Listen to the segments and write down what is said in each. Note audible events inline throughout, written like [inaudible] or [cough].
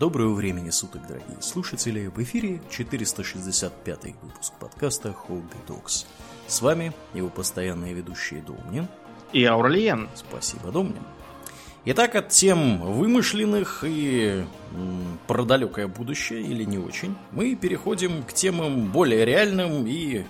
Доброго времени суток, дорогие слушатели! В эфире 465 выпуск подкаста Hobby Dogs. С вами его постоянные ведущие Домнин и Аурлиен. Спасибо, Домнин. Итак, от тем вымышленных и м, про далекое будущее или не очень, мы переходим к темам более реальным и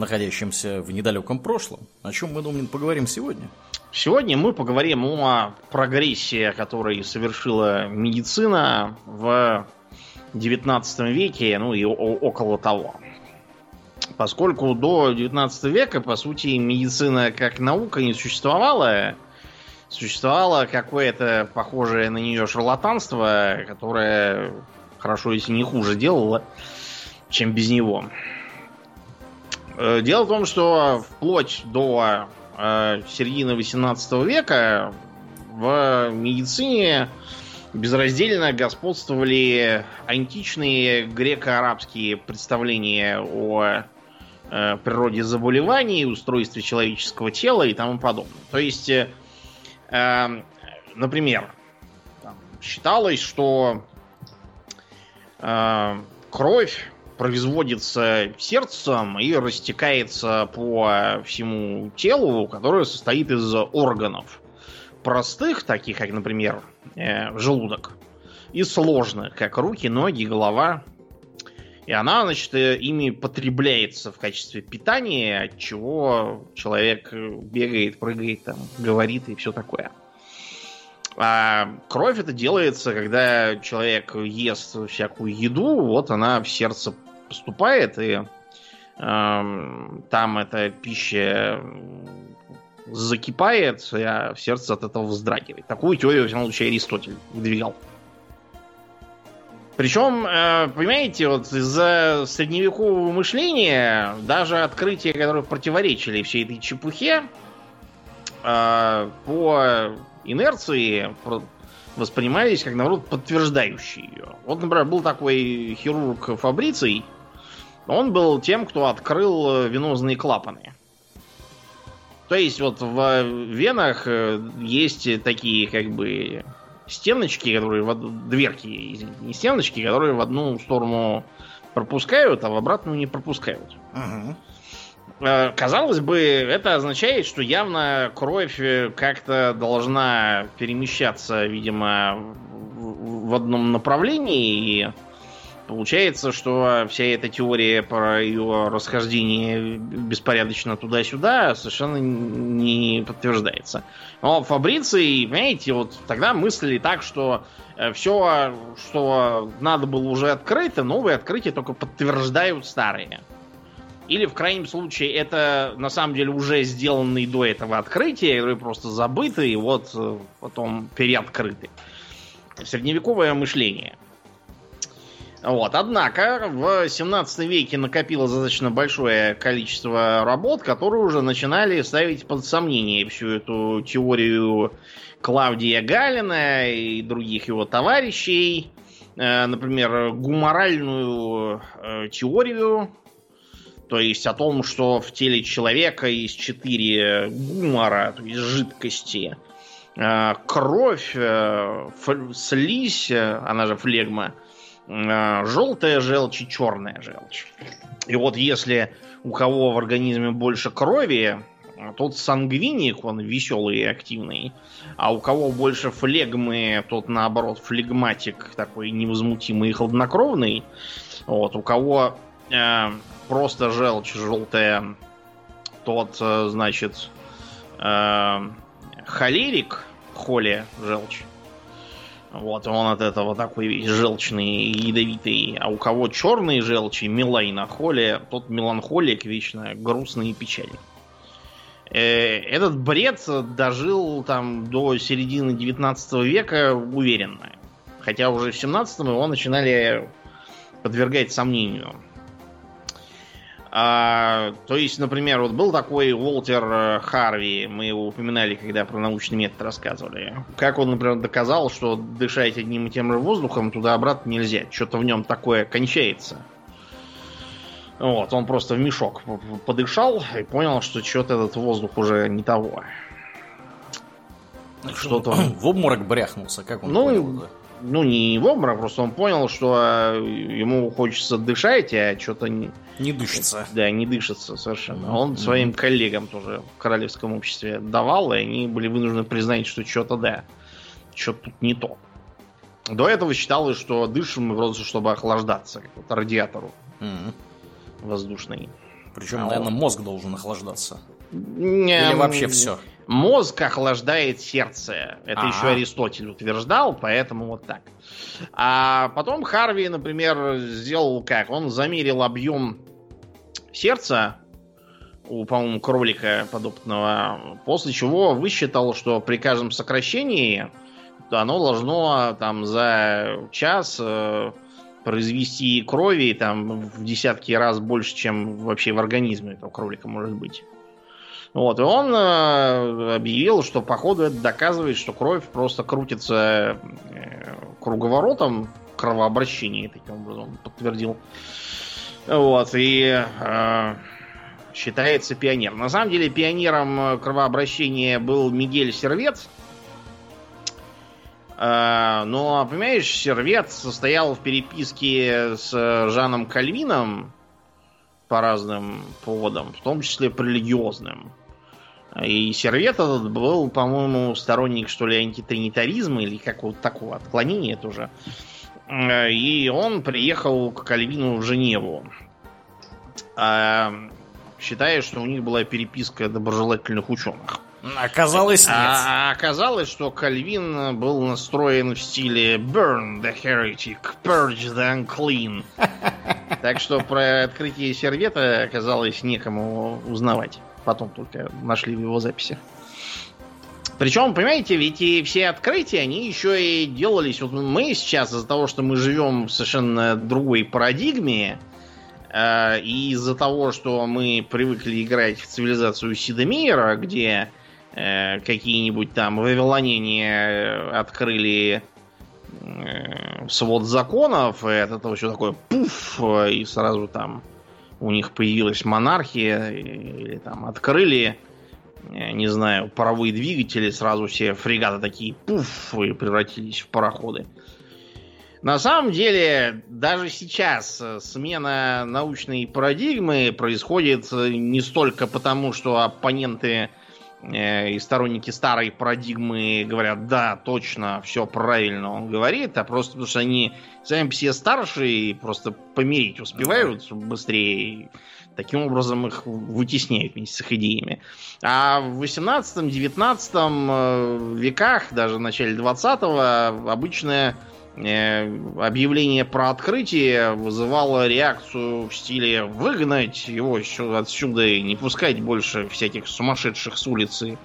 находящимся в недалеком прошлом. О чем мы, Домнин, поговорим сегодня? Сегодня мы поговорим о прогрессе, который совершила медицина в 19 веке, ну и около того. Поскольку до 19 века, по сути, медицина как наука не существовала, существовало какое-то похожее на нее шарлатанство, которое хорошо, если не хуже делало, чем без него. Э, дело в том, что вплоть до э, середины 18 века в медицине безраздельно господствовали античные греко-арабские представления о э, природе заболеваний, устройстве человеческого тела и тому подобное. То есть, например, считалось, что кровь производится сердцем и растекается по всему телу, которое состоит из органов. Простых, таких как, например, э, желудок, и сложных, как руки, ноги, голова. И она, значит, э, ими потребляется в качестве питания, от чего человек бегает, прыгает, там, говорит и все такое. А кровь это делается, когда человек ест всякую еду, вот она в сердце поступает, и э, там эта пища закипает, а сердце от этого вздрагивает. Такую теорию, в всяком случае, Аристотель выдвигал. Причем, э, понимаете, вот из-за средневекового мышления даже открытия, которые противоречили всей этой чепухе, э, по инерции воспринимались как, наоборот, подтверждающие ее. Вот, например, был такой хирург Фабриций, он был тем, кто открыл э, венозные клапаны. То есть вот в венах э, есть такие как бы стеночки, которые в дверки, извините, не стеночки, которые в одну сторону пропускают, а в обратную не пропускают. Угу. Казалось бы, это означает, что явно кровь как-то должна перемещаться, видимо, в одном направлении, и Получается, что вся эта теория про ее расхождение беспорядочно туда-сюда совершенно не подтверждается. Но Фабриций, понимаете, вот тогда мыслили так, что э, все, что надо было уже открыто, новые открытия только подтверждают старые. Или, в крайнем случае, это на самом деле уже сделанные до этого открытия, которые просто забыты и вот э, потом переоткрыты. Средневековое мышление – вот. Однако в 17 веке накопилось достаточно большое количество работ, которые уже начинали ставить под сомнение всю эту теорию Клавдия Галина и других его товарищей. Э, например, гуморальную э, теорию, то есть о том, что в теле человека есть четыре гумора, то есть жидкости. Э, кровь, слизь, она же флегма, желтая желчь и черная желчь. И вот если у кого в организме больше крови, тот сангвиник, он веселый и активный. А у кого больше флегмы, тот наоборот флегматик, такой невозмутимый и хладнокровный. Вот, у кого э, просто желчь желтая, тот, э, значит, э, холерик, холе желчь. Вот, он от этого такой весь желчный и ядовитый. А у кого черные желчи, милайна холе, тот меланхолик вечно грустный и печальный. Э, этот бред дожил там до середины 19 века уверенно. Хотя уже в 17 его начинали подвергать сомнению. А, то есть, например, вот был такой Уолтер э, Харви, мы его упоминали, когда про научный метод рассказывали. Как он, например, доказал, что дышать одним и тем же воздухом туда-обратно нельзя. Что-то в нем такое кончается. Вот, он просто в мешок подышал и понял, что что-то этот воздух уже не того. Что-то... [clears throat] В обморок бряхнулся, как он ну, понял, да? Ну, не в обморок, просто он понял, что ему хочется дышать, а что-то не... Не дышится. Да, не дышится совершенно. Он своим коллегам тоже в королевском обществе давал, и они были вынуждены признать, что что-то да, что-то тут не то. До этого считалось, что дышим мы просто, чтобы охлаждаться, как вот радиатору Мгм. воздушный. Причем, А наверное, мозг должен охлаждаться. Не, Или вообще все. Мозг охлаждает сердце. Это Ага. еще Аристотель утверждал, поэтому вот так. А потом Харви, например, сделал как? Он замерил объем сердца у, по-моему, кролика подопытного, после чего высчитал, что при каждом сокращении оно должно там за час э, произвести крови там в десятки раз больше, чем вообще в организме этого кролика может быть. Вот, и он э, объявил, что походу это доказывает, что кровь просто крутится э, круговоротом кровообращения, таким образом подтвердил. Вот, и э, считается пионер. На самом деле пионером кровообращения был Мигель Сервец. Э, но, понимаешь, Сервец состоял в переписке с Жаном Кальвином по разным поводам, в том числе по религиозным. И Сервет этот был, по-моему, сторонник, что ли, антитринитаризма или какого-то такого отклонения тоже. Э, И он приехал к Кальвину в Женеву. А, Считая, что у них была переписка доброжелательных ученых. Оказалось, нет. А оказалось, что Кальвин был настроен в стиле Burn the heretic, purge the unclean. [laughs] Так что про открытие сервета оказалось некому узнавать. Потом только нашли в его записи. Причем, понимаете, ведь и все открытия, они еще и делались. Вот мы сейчас из-за того, что мы живем в совершенно другой парадигме, э, и из-за того, что мы привыкли играть в цивилизацию Сидомира, где э, какие-нибудь там вавилоняне э, открыли э, свод законов, и от этого все такое пуф, э, и сразу там у них появилась монархия, или там открыли, э, не знаю, паровые двигатели, сразу все фрегаты такие пуф, и превратились в пароходы. На самом деле, даже сейчас э, смена научной парадигмы происходит э, не столько потому, что оппоненты и сторонники старой парадигмы говорят, да, точно, все правильно он говорит, а просто потому что они сами все старшие и просто помирить успевают быстрее. Таким образом их вытесняют вместе с их идеями. А в 18-19 веках, даже в начале 20-го, обычно э, объявление про открытие вызывало реакцию в стиле выгнать его отсюда и не пускать больше всяких сумасшедших с улицы.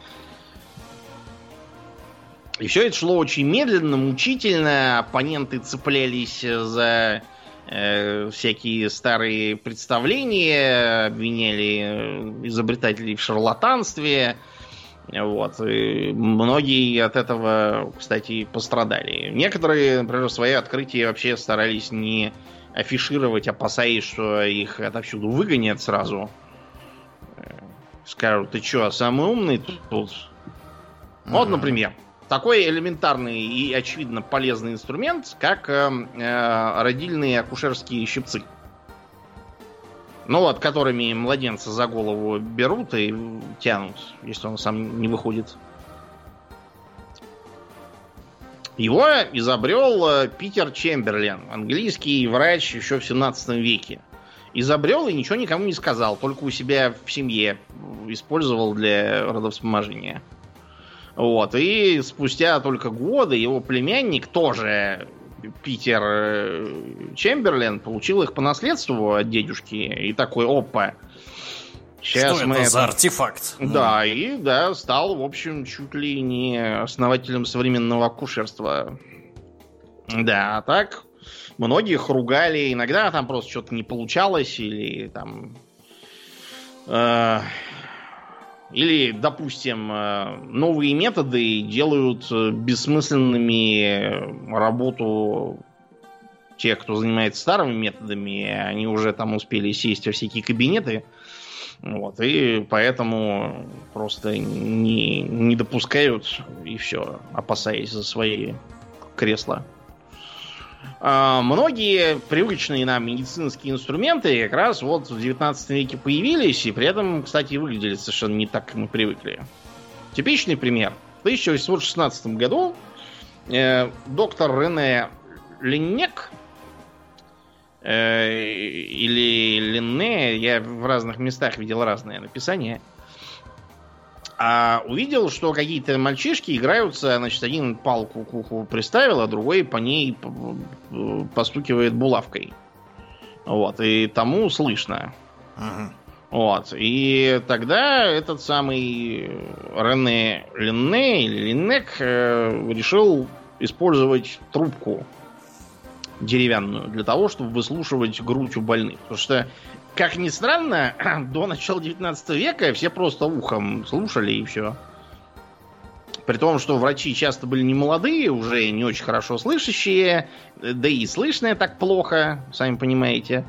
И все это шло очень медленно, мучительно. Оппоненты цеплялись за э, всякие старые представления, обвиняли э, изобретателей в шарлатанстве. Вот. И многие от этого, кстати, пострадали. Некоторые, например, свои открытия вообще старались не афишировать, опасаясь, что их отовсюду выгонят сразу. Э, Скажут, ты что, самый умный тут? Вот, например, такой элементарный и очевидно полезный инструмент, как э, э, родильные акушерские щипцы. Ну вот, которыми младенца за голову берут и тянут, если он сам не выходит. Его изобрел э, Питер Чемберлен, английский врач еще в 17 веке. Изобрел и ничего никому не сказал, только у себя в семье использовал для родовспоможения. Вот, и спустя только годы его племянник тоже Питер э, Чемберлен получил их по наследству от дедушки и такой, опа, сейчас Что мы это это- за артефакт? да, и да, стал, в общем, чуть ли не основателем современного акушерства. Да, а так многих ругали, иногда там просто что-то не получалось, или там... э, или, допустим, э, новые методы делают э, бессмысленными работу тех, кто занимается старыми методами, они уже там успели сесть во всякие кабинеты, вот, и поэтому просто не, не допускают, и все, опасаясь за свои кресла. А, многие привычные нам медицинские инструменты как раз вот в 19 веке появились, и при этом, кстати, выглядели совершенно не так, как мы привыкли. Типичный пример. В 1816 году э, доктор Рене Леннек э, или Ленне, я в разных местах видел разные написания, а увидел, что какие-то мальчишки играются, значит, один палку к уху приставил, а другой по ней постукивает булавкой. Вот, и тому слышно. Ага. Вот, и тогда этот самый Рене Ленне или Линнек э, решил использовать трубку деревянную для того, чтобы выслушивать грудь у больных. Потому что как ни странно, [clears throat] до начала 19 века все просто ухом слушали и все. При том, что врачи часто были не молодые, уже не очень хорошо слышащие, да и слышные так плохо, сами понимаете.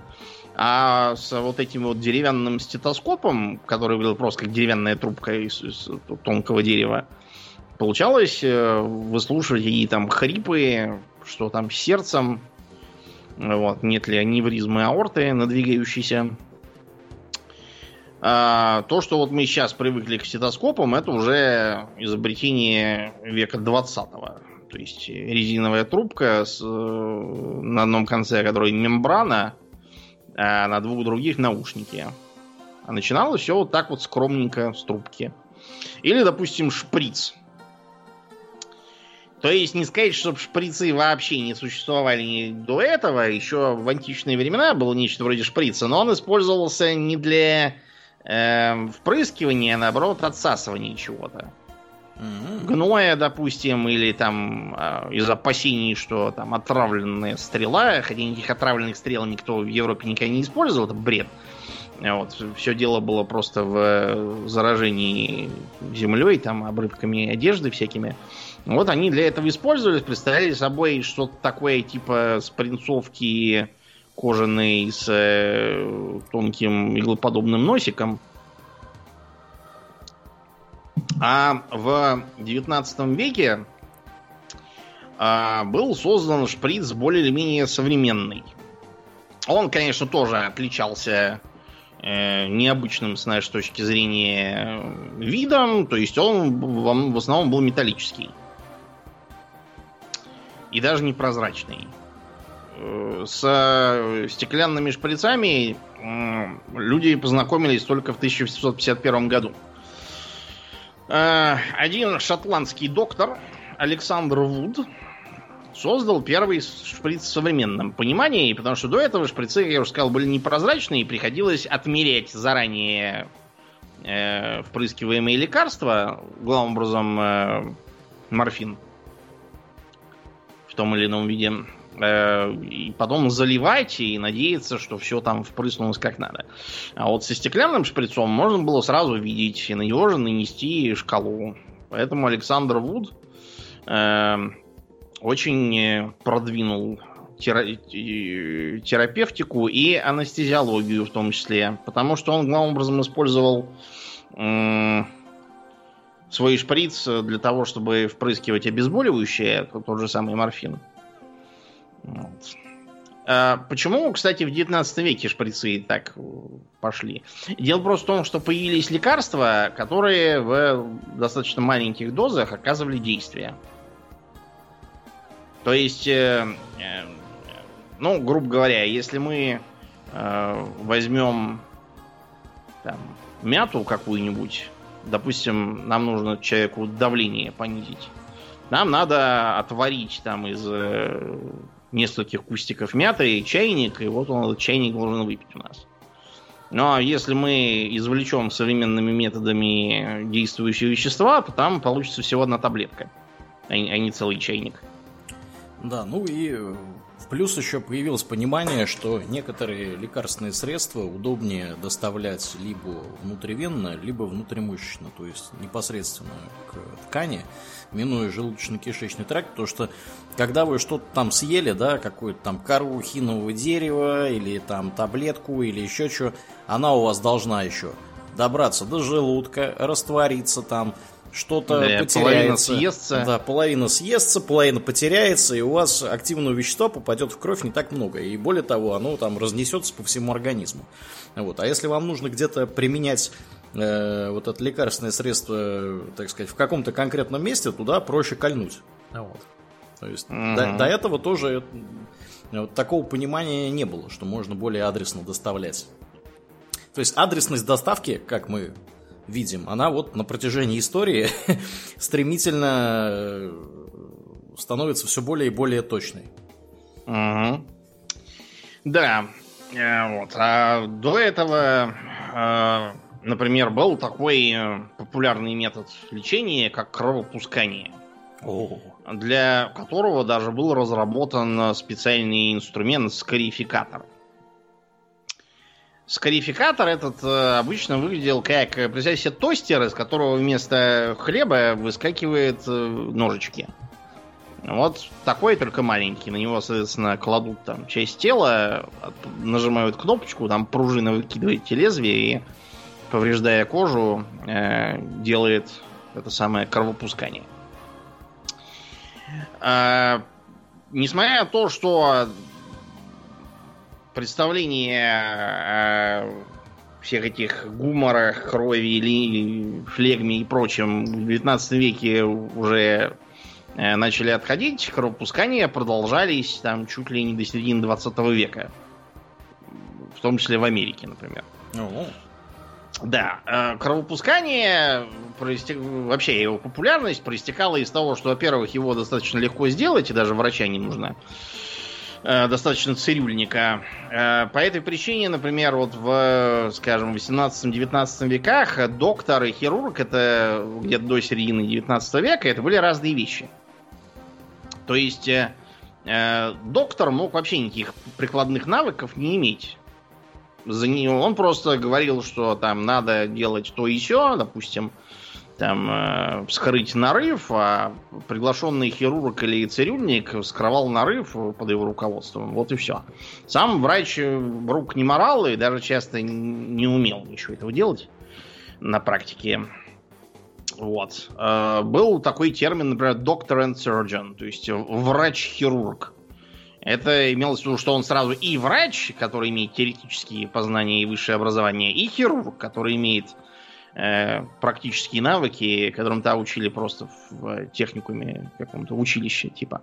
А с вот этим вот деревянным стетоскопом, который был просто как деревянная трубка из, из тонкого дерева, получалось э, выслушивать какие там хрипы, что там с сердцем, вот, нет ли аневризмы аорты надвигающейся. А, то, что вот мы сейчас привыкли к стетоскопам, это уже изобретение века 20-го. То есть резиновая трубка с, на одном конце которой мембрана, а на двух других наушники. А начиналось все вот так вот скромненько с трубки. Или, допустим, шприц. То есть не сказать, что шприцы вообще не существовали до этого. Еще в античные времена было нечто вроде шприца, но он использовался не для э, впрыскивания, а наоборот отсасывания чего-то. Mm-hmm. Гноя, допустим, или там э, из опасений, что там отравленная стрела, хотя никаких отравленных стрел никто в Европе никогда не использовал, это бред. Вот, все дело было просто в заражении землей, там, обрывками одежды всякими. Вот они для этого использовались, представляли собой что-то такое типа спринцовки кожаной с э, тонким иглоподобным носиком. А в 19 веке э, был создан шприц более или менее современный. Он, конечно, тоже отличался э, необычным, с нашей точки зрения, видом. То есть он в основном был металлический и даже непрозрачный. Э, с стеклянными шприцами люди познакомились только в 1851 году. Э, один шотландский доктор Александр Вуд создал первый шприц в современном понимании, потому что до этого шприцы, как я уже сказал, были непрозрачные, и приходилось отмерять заранее э, впрыскиваемые лекарства, главным образом э, морфин, том или ином виде. Э, и потом заливать и надеяться, что все там впрыснулось как надо. А вот со стеклянным шприцом можно было сразу видеть и на него же нанести шкалу. Поэтому Александр Вуд э, очень продвинул терапевтику и анестезиологию в том числе. Потому что он главным образом использовал свой шприц э, для того, чтобы впрыскивать обезболивающее, тот же самый морфин. Вот. А почему, кстати, в 19 веке шприцы так э, пошли? Дело просто в том, что появились лекарства, которые в достаточно маленьких дозах оказывали действие. То есть, э, ну, грубо говоря, если мы возьмем там, мяту какую-нибудь, допустим, нам нужно человеку давление понизить. Нам надо отварить там из э, нескольких кустиков мяты чайник, и вот он этот чайник должен выпить у нас. Ну а если мы извлечем современными методами действующие вещества, то там получится всего одна таблетка, а не целый чайник. Да, ну и Плюс еще появилось понимание, что некоторые лекарственные средства удобнее доставлять либо внутривенно, либо внутримышечно, то есть непосредственно к ткани, минуя желудочно-кишечный тракт, потому что когда вы что-то там съели, да, какую-то там кору хинового дерева, или там таблетку, или еще что, она у вас должна еще добраться до желудка, раствориться там, что-то Да, потеряется. половина съестся. Да, половина съестся, половина потеряется, и у вас активного вещества попадет в кровь не так много. И более того, оно там разнесется по всему организму. Вот. А если вам нужно где-то применять э, вот это лекарственное средство, так сказать, в каком-то конкретном месте, туда проще кольнуть. Вот. То есть Мгм. до, до этого тоже э, вот такого понимания не было, что можно более адресно доставлять. То есть адресность доставки, как мы видим, она вот на протяжении истории [laughs] стремительно э, становится все более и более точной. Мгм. Да. Э, Вот. А до этого, э, например, был такой популярный метод лечения, как кровопускание, для которого даже был разработан специальный инструмент скарификатор. Скарификатор этот э, обычно выглядел как, э, представьте себе, тостер, из которого вместо хлеба выскакивают э, ножички. Вот такой, только маленький. На него, соответственно, кладут там часть тела, нажимают кнопочку, там пружина выкидываете лезвие и, повреждая кожу, э, делает это самое кровопускание. А, несмотря на то, что представление о всех этих гуморах, крови, ли, флегме и прочем в 19 веке уже э, начали отходить, кровопускания продолжались там чуть ли не до середины 20 века. В том числе в Америке, например. Да, э, кровопускание, вообще его популярность проистекала из того, что, во-первых, его достаточно легко сделать, и даже врача не нужно. Э, Достаточно цирюльника. Э, По этой причине, например, вот в, скажем, 18-19 веках доктор и хирург, это где-то до середины 19 века, это были разные вещи. То есть э, э, доктор мог вообще никаких прикладных навыков не иметь за нее. Он просто говорил, что там надо делать то и все, допустим, там э, вскрыть нарыв, а приглашенный хирург или цирюльник вскрывал нарыв под его руководством. Вот и все. Сам врач э, рук не морал и даже часто не умел ничего этого делать на практике. Вот. Э, Был такой термин, например, doctor and surgeon, то есть врач-хирург. Это имелось в виду, что он сразу и врач, который имеет теоретические познания и высшее образование, и хирург, который имеет э, практические навыки, которым то учили просто в техникуме каком-то училище типа.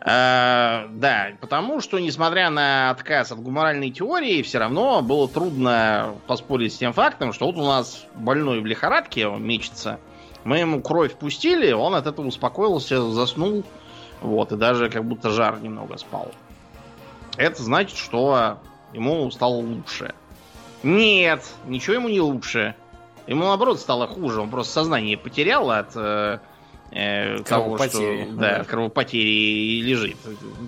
Э, да, потому что, несмотря на отказ от гуморальной теории, все равно было трудно поспорить с тем фактом, что вот у нас больной в лихорадке, он мечется, мы ему кровь пустили, он от этого успокоился, заснул, вот, и даже как будто жар немного спал. Это значит, что ему стало лучше. Нет, ничего ему не лучше. Ему наоборот стало хуже. Он просто сознание потерял от э, э, того, что да, от кровопотери и лежит.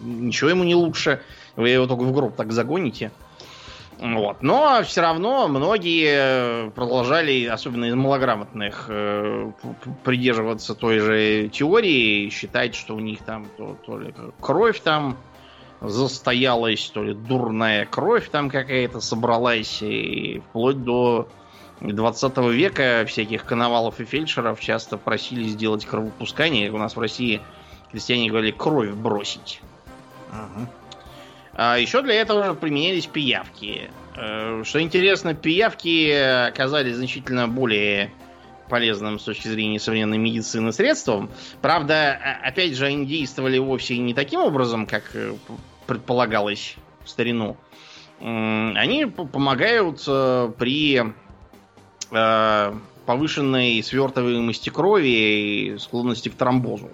Ничего ему не лучше. Вы его только в гроб так загоните. Вот. Но все равно многие продолжали, особенно из малограмотных, э, придерживаться той же теории, считать, что у них там то, то ли кровь там застоялась, то ли дурная кровь там какая-то собралась, и вплоть до 20 века всяких коновалов и фельдшеров часто просили сделать кровопускание. У нас в России крестьяне говорили кровь бросить. ага. А еще для этого применялись пиявки. Э, Что интересно, пиявки оказались значительно более полезным с точки зрения современной медицины средством. Правда, опять же, они действовали вовсе не таким образом, как э, предполагалось в старину. Они помогают э, при э, повышенной свертываемости крови и склонности к тромбозу.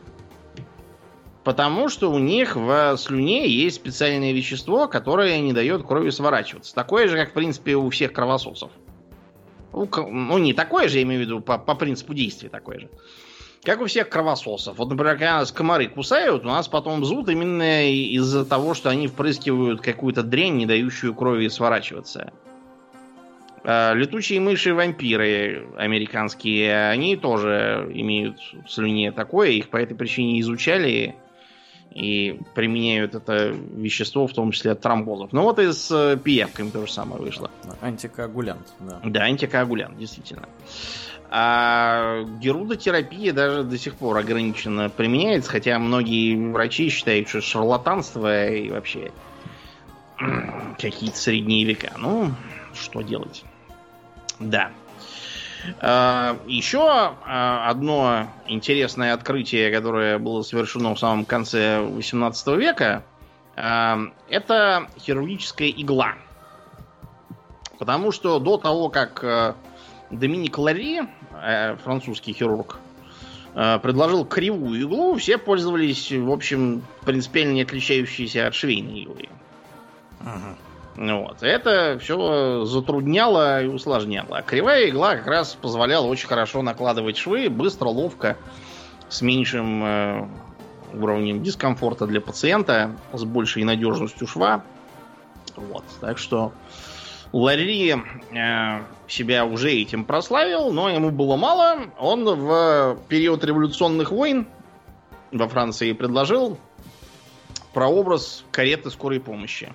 Потому что у них в слюне есть специальное вещество, которое не дает крови сворачиваться. Такое же, как, в принципе, у всех кровососов. У ну, не такое же, я имею в виду, по, по принципу действия такое же. Как у всех кровососов. Вот, например, когда нас комары кусают, у нас потом зуд именно из-за того, что они впрыскивают какую-то дрянь, не дающую крови сворачиваться. А, Летучие мыши-вампиры американские, они тоже имеют в слюне такое, их по этой причине изучали и применяют это вещество, в том числе от тромбозов. Ну вот и с э, пиявками то же самое вышло. Антикоагулянт, да. Да, антикоагулянт, действительно. А герудотерапия даже до сих пор ограниченно применяется, хотя многие врачи считают, что шарлатанство и вообще [clears throat] какие-то средние века. Ну, что делать? Да. А, Еще а, одно интересное открытие, которое было совершено в самом конце 18 века, а, это хирургическая игла. Потому что до того, как Доминик Ларри, французский хирург, предложил кривую иглу, все пользовались, в общем, принципиально не отличающейся от швейной иглы. Ага. Вот. Это все затрудняло и усложняло. А кривая игла как раз позволяла очень хорошо накладывать швы, быстро, ловко, с меньшим э, уровнем дискомфорта для пациента, с большей надежностью шва. Вот. Так что Ларри э, себя уже этим прославил, но ему было мало. Он в период революционных войн во Франции предложил прообраз кареты скорой помощи.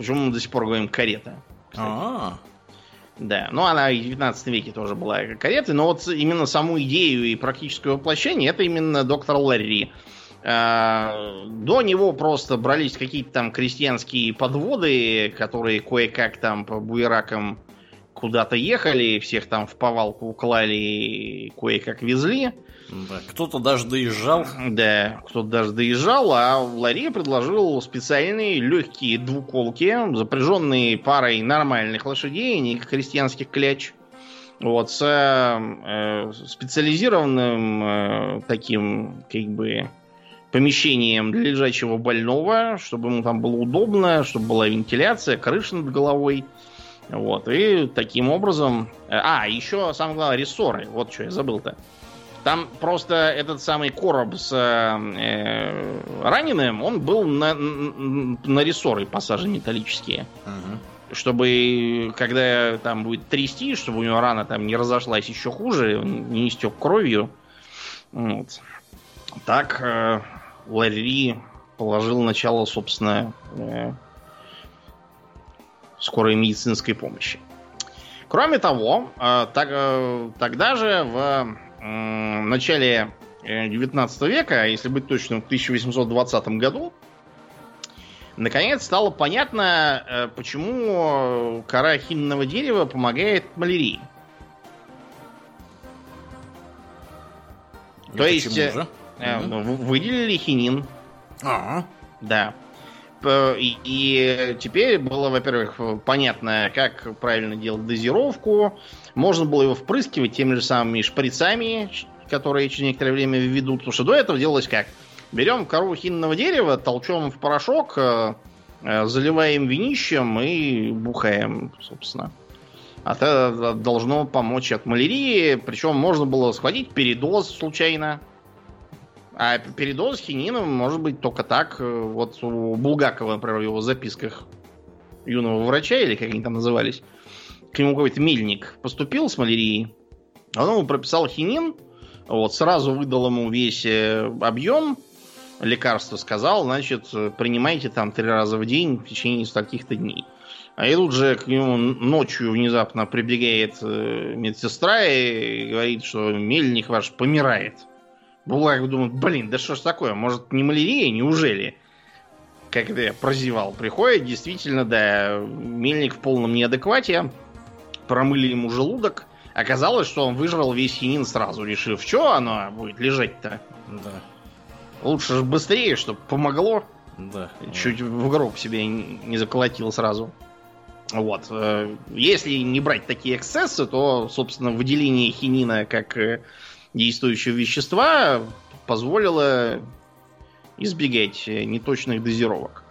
Почему мы до сих пор говорим карета? А, Да, ну она и в 19 веке тоже была каретой, но вот именно саму идею и практическое воплощение это именно доктор Ларри. А, до него просто брались какие-то там крестьянские подводы, которые кое-как там по буеракам куда-то ехали, всех там в повалку клали, кое-как везли. Да, кто-то даже доезжал. Да, кто-то даже доезжал, а Ларри предложил специальные легкие двуколки, запряженные парой нормальных лошадей, не крестьянских кляч. Вот, с э, специализированным э, таким, как бы, помещением для лежачего больного, чтобы ему там было удобно, чтобы была вентиляция, крыша над головой. Вот, и таким образом... Э, а, еще, самое главное, рессоры. Вот что я забыл-то. Там просто этот самый короб с э, раненым, он был на, на рессоры посажены металлические. Угу. Чтобы, когда там будет трясти, чтобы у него рана там не разошлась еще хуже, не истек кровью. Вот. Так э, Ларри положил начало, собственно, э, скорой медицинской помощи. Кроме того, э, так, э, тогда же в в начале 19 э, века, а если быть точным, в 1820 году, наконец стало понятно, э, почему кора хинного дерева помогает малярии. И То есть же? Э, выделили хинин. А, Да. И, и теперь было, во-первых, понятно, как правильно делать дозировку. Можно было его впрыскивать теми же самыми шприцами, которые через некоторое время введут. Потому что до этого делалось как? Берем кору хинного дерева, толчем в порошок, э, э, заливаем винищем и бухаем, собственно. А это должно помочь от малярии. Причем можно было схватить передоз случайно. А передоз хинином может быть только так. Э, вот у Булгакова, например, в его записках юного врача, или как они там назывались, к нему какой-то мельник поступил с малярией, он ему прописал хинин, вот, сразу выдал ему весь э, объем лекарства, сказал, значит, принимайте там три раза в день в течение стольких-то дней. А и тут же к нему ночью внезапно прибегает э, медсестра и говорит, что мельник ваш помирает. Булгаков думает, блин, да что ж такое, может не малярия, неужели? Как это я прозевал. Приходит, действительно, да, мельник в полном неадеквате, промыли ему желудок. Оказалось, что он выжрал весь хинин сразу, решив, что оно будет лежать-то. Да. Лучше же быстрее, чтобы помогло. Да. Чуть в гроб себе не заколотил сразу. Вот. Э, если не брать такие эксцессы, то, собственно, выделение хинина как э, действующего вещества позволило избегать неточных дозировок.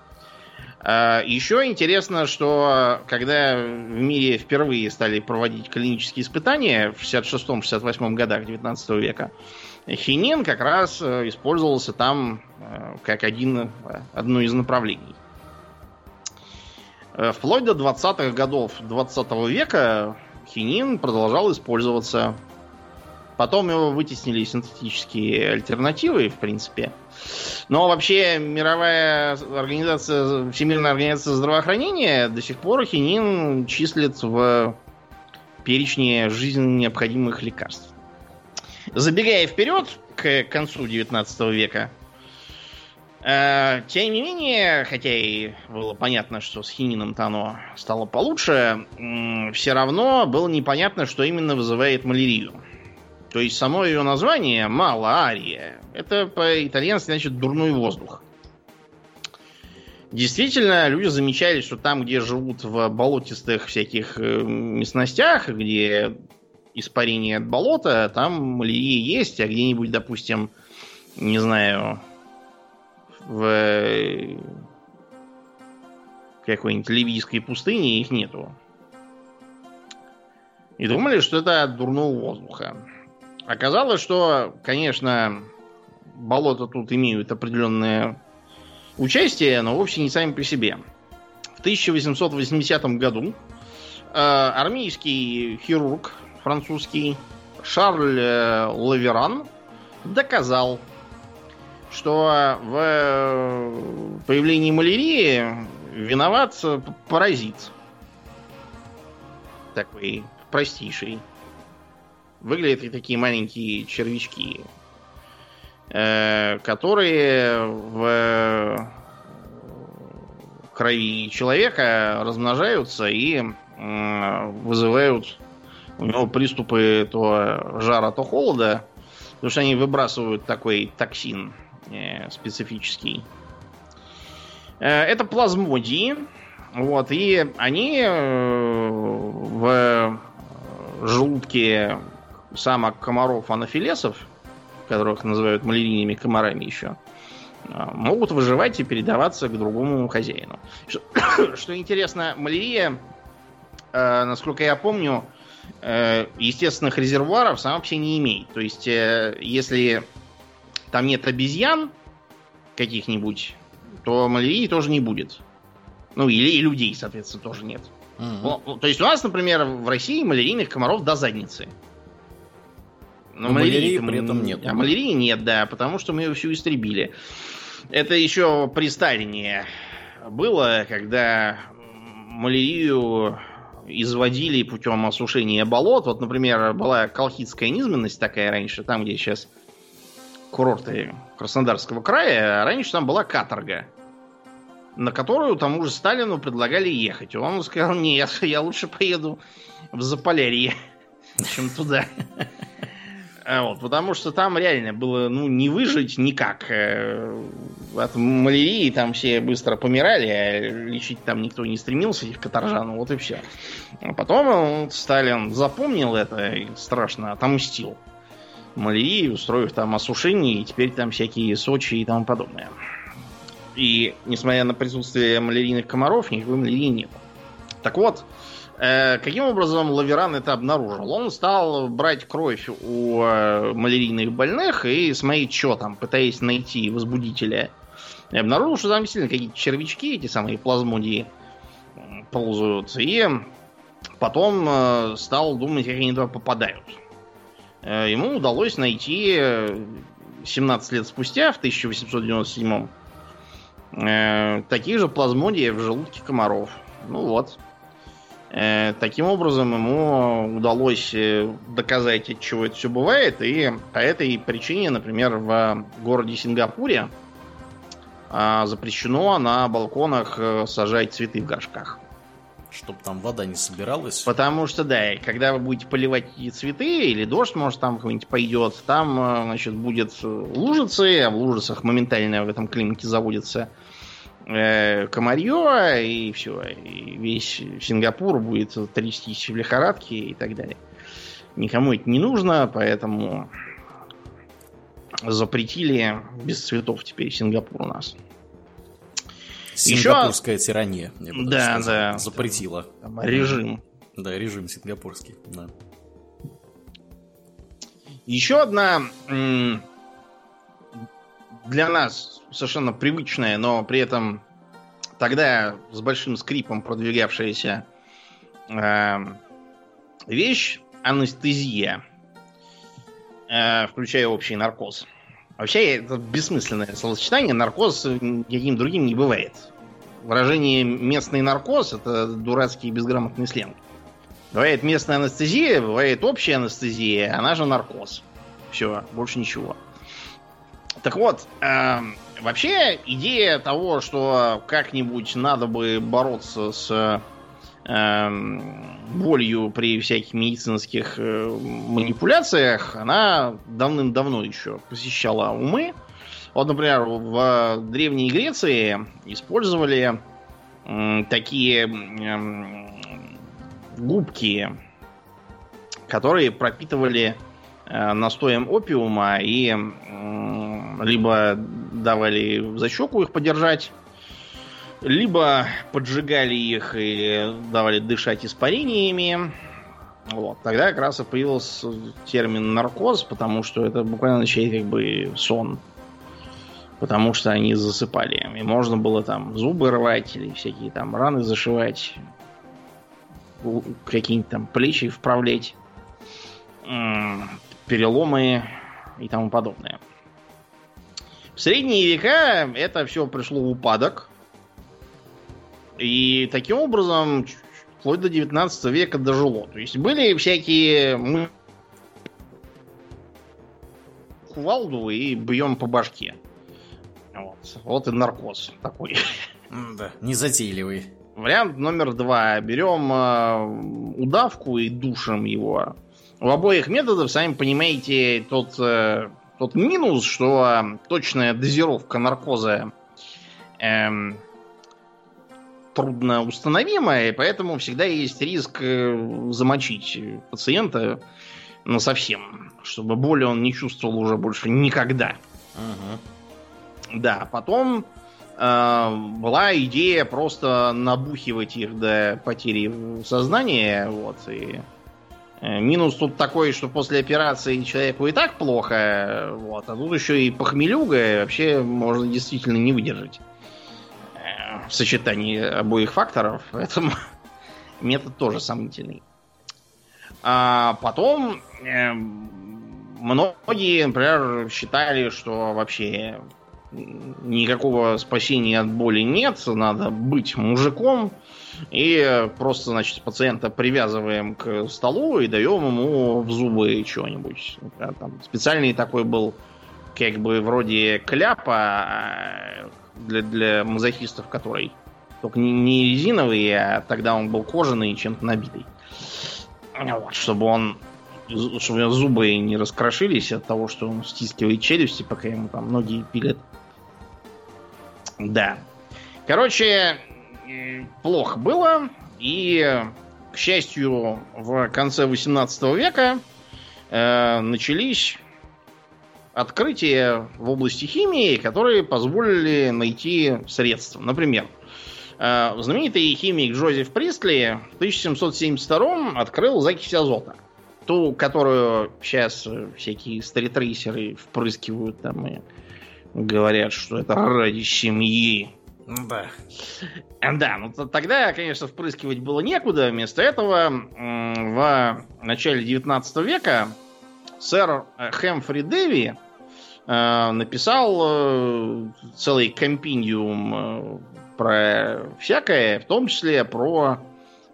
А, Еще интересно, что когда в мире впервые стали проводить клинические испытания в 66-68 годах 19 века, хинин как раз э, использовался там э, как один, одно из направлений. Э, вплоть до 20-х годов 20 века хинин продолжал использоваться Потом его вытеснили синтетические альтернативы, в принципе. Но вообще мировая организация, Всемирная организация здравоохранения до сих пор хинин числит в перечне жизненно необходимых лекарств. Забегая вперед к концу 19 века, э, тем не менее, хотя и было понятно, что с хинином-то оно стало получше, все равно было непонятно, что именно вызывает малярию. То есть само ее название малария, это по-итальянски значит дурной воздух. Действительно, люди замечали, что там, где живут в болотистых всяких э, местностях, где испарение от болота, там малярия есть, а где-нибудь, допустим, не знаю, в э, какой-нибудь ливийской пустыне их нету. И думали, что это от дурного воздуха. Оказалось, что, конечно, болота тут имеют определенное участие, но вовсе не сами по себе. В 1880 году э, армейский хирург французский Шарль э, Лаверан доказал, что в появлении малярии виноват паразит. Такой простейший. Выглядят как такие маленькие червячки, э, которые в крови человека размножаются и вызывают у него приступы то жара, то холода, потому что они выбрасывают такой токсин э, специфический. Э, это плазмодии. Вот, и они э, в желудке самок комаров анафилесов, которых называют малярийными комарами еще, могут выживать и передаваться к другому хозяину. Что, [coughs] что интересно, малярия, насколько я помню, Э, естественных резервуаров сама вообще не имеет. То есть, э, если там нет обезьян каких-нибудь, то малярии тоже не будет. Ну, или и людей, соответственно, тоже нет. Угу. То есть у нас, например, в России малярийных комаров до задницы. Но, Но малярии, малярии при этом нет. А малярии нет, да, потому что мы ее всю истребили. Это еще при Сталине было, когда малярию изводили путем осушения болот. Вот, например, была колхидская низменность такая раньше, там, где сейчас курорты Краснодарского края, а раньше там была каторга, на которую тому же Сталину предлагали ехать. Он сказал, нет, я лучше поеду в Заполярье, [laughs] чем туда. [laughs] А вот, потому что там реально было ну, не выжить никак. Э, от малярии там все быстро помирали, а лечить там никто не стремился, их каторжану, вот и все. А потом он, Сталин запомнил это и страшно отомстил малярии, устроив там осушение, и теперь там всякие Сочи и тому подобное. И, несмотря на присутствие малярийных комаров, никакой малярии нет. Так вот, Э, каким образом Лаверан это обнаружил? Он стал брать кровь у э, малярийных больных и смотреть, что там, пытаясь найти возбудителя. И обнаружил, что там действительно какие-то червячки, эти самые плазмодии, ползают. И потом э, стал думать, как они туда попадают. Ему удалось найти 17 лет спустя, в 1897 такие же плазмодии в желудке комаров. Ну вот. Э, таким образом, ему удалось э, доказать, от чего это все бывает, и по этой причине, например, в городе Сингапуре а, запрещено на балконах э, сажать цветы в горшках. Чтобы там вода не собиралась. Потому что, да, когда вы будете поливать цветы, или дождь, может, там какой-нибудь пойдет, там, значит, будет лужицы, а в лужицах моментально в этом климате заводится комарье, и все. И весь Сингапур будет трястись в лихорадке и так далее. Никому это не нужно, поэтому запретили без цветов теперь Сингапур у нас. Сингапурская Еще... тирания, я бы да, сказал, да. запретила. Там, режим. Да, режим сингапурский. Да. Еще одна для нас совершенно привычная, но при этом тогда с большим скрипом продвигавшаяся э, вещь анестезия, э, включая общий наркоз. Вообще, это бессмысленное словосочетание. Наркоз никаким другим не бывает. Выражение местный наркоз это дурацкий безграмотный сленг. Бывает местная анестезия, бывает общая анестезия, она же наркоз. Все, больше ничего. Так вот, э, вообще идея того, что как-нибудь надо бы бороться с э, болью при всяких медицинских э, манипуляциях, она давным-давно еще посещала умы. Вот, например, в Древней Греции использовали э, такие э, губки, которые пропитывали настоем опиума и э, либо давали за щеку их подержать, либо поджигали их и давали дышать испарениями. Вот. Тогда как раз и появился термин наркоз, потому что это буквально означает как бы сон. Потому что они засыпали. И можно было там зубы рвать или всякие там раны зашивать. Какие-нибудь там плечи вправлять. Переломы и тому подобное. В средние века это все пришло в упадок. И таким образом, вплоть до 19 века дожило. То есть были всякие мы кувалду и бьем по башке. Вот. вот и наркоз такой. Да, незатейливый. Вариант номер два. Берем э, удавку и душим его. У обоих методов, сами понимаете, тот, э, тот минус, что точная дозировка наркоза эм, трудно установимая, и поэтому всегда есть риск э, замочить пациента на совсем, чтобы боли он не чувствовал уже больше никогда. Угу. Да, потом э, была идея просто набухивать их до потери сознания, вот, и Минус тут такой, что после операции человеку и так плохо, вот, а тут еще и похмелюга, вообще можно действительно не выдержать в сочетании обоих факторов, [laughs] поэтому метод тоже сомнительный. А потом э, многие, например, считали, что вообще никакого спасения от боли нет, надо быть мужиком, и просто, значит, пациента привязываем к столу и даем ему в зубы чего-нибудь. Там специальный такой был, как бы вроде кляпа, а для, для мазохистов, который только не, не резиновый, а тогда он был кожаный и чем-то набитый. Вот, чтобы он чтобы у него зубы не раскрошились от того, что он стискивает челюсти, пока ему там ноги пилят. Да. Короче, плохо было. И, к счастью, в конце 18 века э, начались открытия в области химии, которые позволили найти средства. Например, э, знаменитый химик Джозеф Пристли в 1772 открыл закись азота. Ту, которую сейчас всякие стритрейсеры впрыскивают там и говорят, что это ради семьи. Да. Да, ну тогда, конечно, впрыскивать было некуда. Вместо этого в начале 19 века сэр э, Хэмфри Дэви э, написал э, целый компендиум про всякое, в том числе про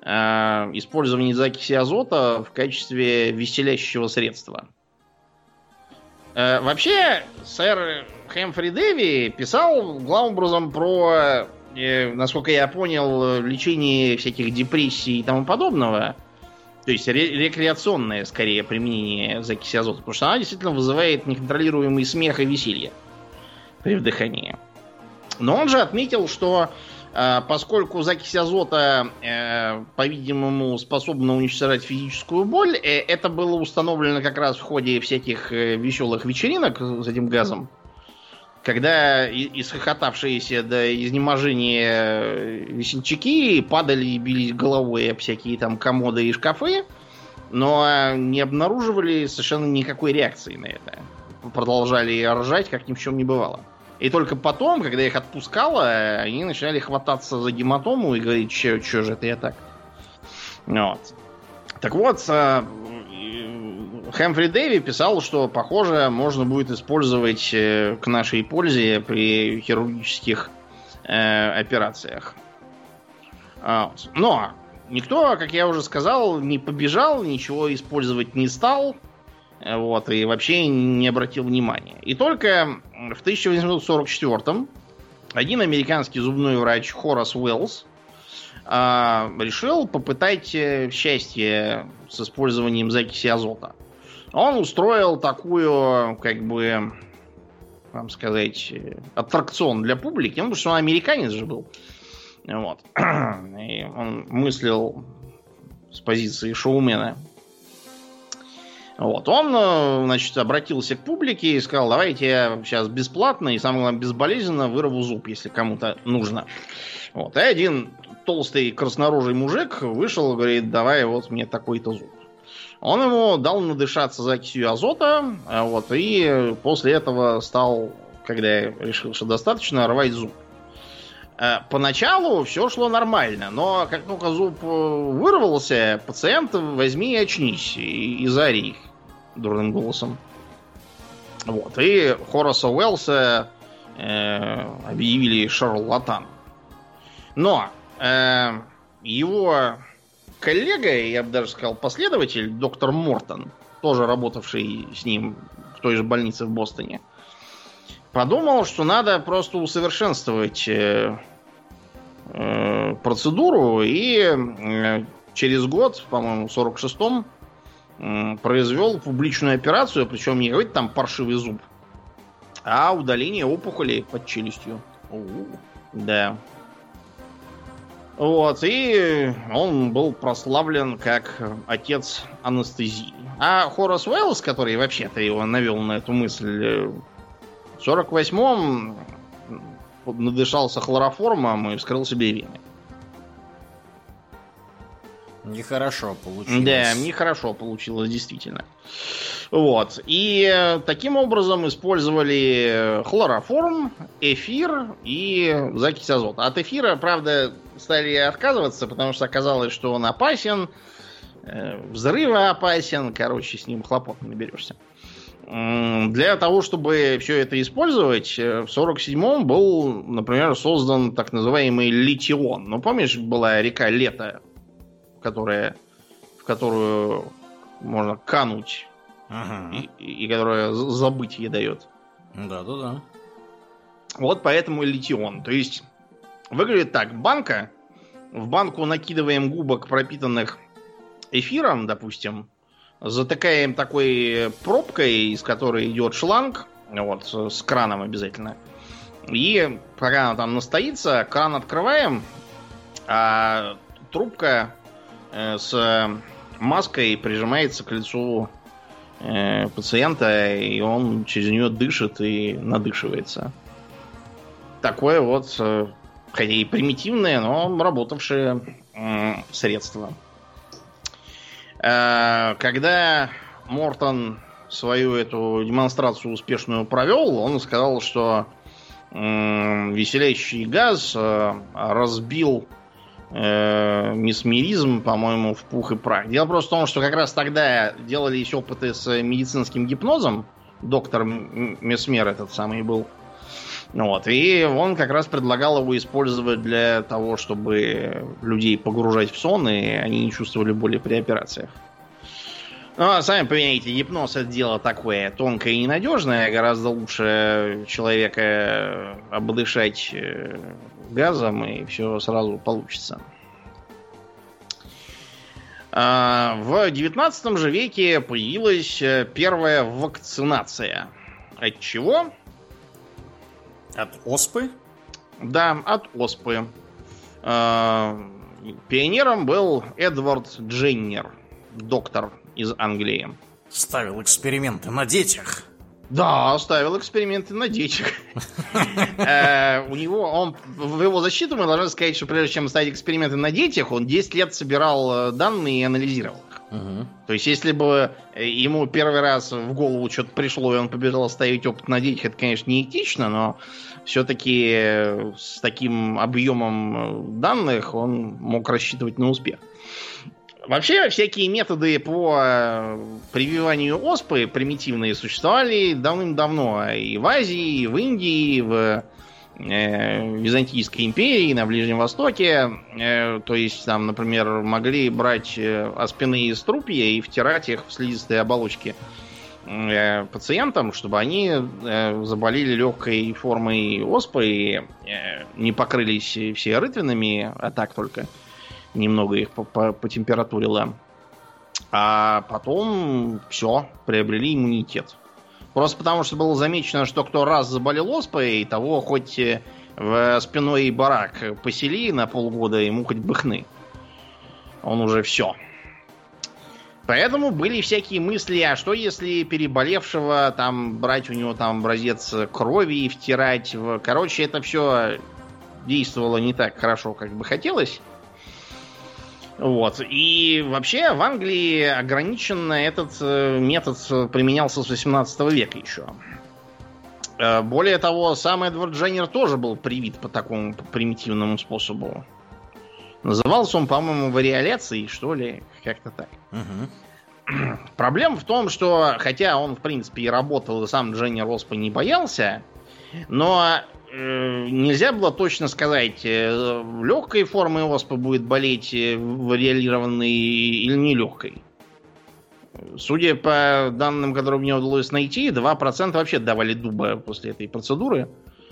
использование закиси азота в качестве веселящего средства. Вообще, сэр Хэмфри Дэви писал главным образом про, насколько я понял, лечение всяких депрессий и тому подобного. То есть рекреационное, скорее, применение закиси азота. Потому что она действительно вызывает неконтролируемый смех и веселье при вдыхании. Но он же отметил, что э, поскольку закись азота, э, по-видимому, способна уничтожать физическую боль, э, это было установлено как раз в ходе всяких э, веселых вечеринок с этим газом когда исхохотавшиеся до изнеможения э, весельчаки падали и бились головой об всякие там комоды и шкафы, но не обнаруживали совершенно никакой реакции на это. Продолжали ржать, как ни в чем не бывало. И только потом, когда их отпускало, они начинали хвататься за гематому и говорить, что же это я так. Вот. Так вот, э, Хэмфри Дэви писал, что, похоже, можно будет использовать э, к нашей пользе при хирургических э, операциях. А, но никто, как я уже сказал, не побежал, ничего использовать не стал. Вот, и вообще не обратил внимания. И только в 1844 один американский зубной врач Хорас Уэллс а, решил попытать э, счастье с использованием закиси азота. Он устроил такую, как бы, вам сказать, аттракцион для публики, ну, потому что он американец же был. Вот. [clears throat] И он мыслил с позиции шоумена. Вот. Он, э, значит, обратился к публике и сказал, давайте я сейчас бесплатно и, самое главное, безболезненно вырву зуб, если кому-то нужно. Вот. И один толстый краснорожий мужик вышел и говорит, давай вот мне такой-то зуб. Он ему дал надышаться закисью азота, а вот, и после этого стал, когда я решил, что достаточно, рвать зуб. Э, поначалу все шло нормально, но как только зуб э, вырвался, пациент возьми и очнись и, и зари дурным голосом. Вот. И Хораса Уэллса э, объявили шарлатан. Но э, его коллега, я бы даже сказал последователь, доктор Мортон, тоже работавший с ним в той же больнице в Бостоне, подумал, что надо просто усовершенствовать э, э, процедуру и э, через год, по-моему, в 46-м, э, произвел публичную операцию, причем не говорит там паршивый зуб, а удаление опухолей под челюстью. У-у-у. Да. Вот, и он был прославлен как отец анестезии. А Хорас Уэллс, который вообще-то его навел на эту мысль, э, в 48-м надышался хлороформом и вскрыл себе вены. Нехорошо получилось. Да, нехорошо получилось, действительно. Вот. И таким образом использовали хлороформ, эфир и закись азота. От эфира, правда, стали отказываться, потому что оказалось, что он опасен, э, взрыва опасен, короче, с ним хлопот не наберешься. Для того, чтобы все это использовать, э, в 47-м был, например, создан так называемый литион. Ну, помнишь, была река Лето, которая, в которую можно кануть, ага. и, и которая забытие дает. Да, да, да. Вот поэтому литион. То есть, выглядит так. Банка. В банку накидываем губок, пропитанных эфиром, допустим, затыкаем такой пробкой, из которой идет шланг, вот, с краном обязательно. И пока она там настоится, кран открываем, а трубка с маской прижимается к лицу э, пациента, и он через нее дышит и надышивается. Такое вот, э, хотя и примитивное, но работавшее э, средство. Э, когда Мортон свою эту демонстрацию успешную провел, он сказал, что веселящий газ э, разбил э, месмеризм, по-моему, в пух и прах. Дело просто в том, что как раз тогда делались опыты с медицинским гипнозом. Доктор Месмер этот самый был. Вот. И он как раз предлагал его использовать для того, чтобы людей погружать в сон, и они не чувствовали боли при операциях. Ну, а сами понимаете, гипноз это дело такое тонкое и ненадежное. Гораздо лучше человека обдышать э, газом, и все сразу получится. А, в 19 же веке появилась э, первая вакцинация. От чего? От оспы? Да, от оспы. А, пионером был Эдвард Дженнер, доктор из Англии. Ставил эксперименты на детях. Да, ставил эксперименты на детях. [laughs] Э, у него, он, в его защиту мы должны сказать, что прежде чем ставить эксперименты на детях, он 10 лет собирал э, данные и анализировал их. То есть, если бы э, ему первый раз в голову что-то пришло, и он побежал ставить опыт на детях, это, конечно, неэтично, но все-таки с таким объемом данных он мог рассчитывать на успех. Вообще, всякие методы по прививанию оспы примитивные существовали давным-давно. И в Азии, и в Индии, и в э, Византийской империи на Ближнем Востоке. Э, то есть там, например, могли брать э, аспины струпья и втирать их в слизистые оболочки э, пациентам, чтобы они э, заболели легкой формой оспы и э, не покрылись все рытвинами, а так только немного их по, по, по. А потом все, приобрели иммунитет. Просто потому, что было замечено, что кто раз заболел оспой, того хоть э, в спиной барак посели на полгода, ему хоть бы хны. Он уже все. Поэтому были всякие мысли, а что если переболевшего там брать у него там образец крови и втирать в... Короче, это все действовало не так хорошо, как бы хотелось. Вот. И вообще в Англии ограниченно этот э, метод применялся с 18 века еще. Э, более того, сам Эдвард Дженнер тоже был привит по такому примитивному способу. Назывался он, по-моему, вариоляцией, что ли, как-то так. Угу. [clears throat] Проблема в том, что, хотя он, в принципе, и работал, и сам Дженнер Оспа не боялся, но нельзя было точно сказать, э, легкой формой оспы будет болеть э, вариалированной или нелегкой. Судя по данным, которые мне удалось найти, 2% вообще давали дуба после этой процедуры.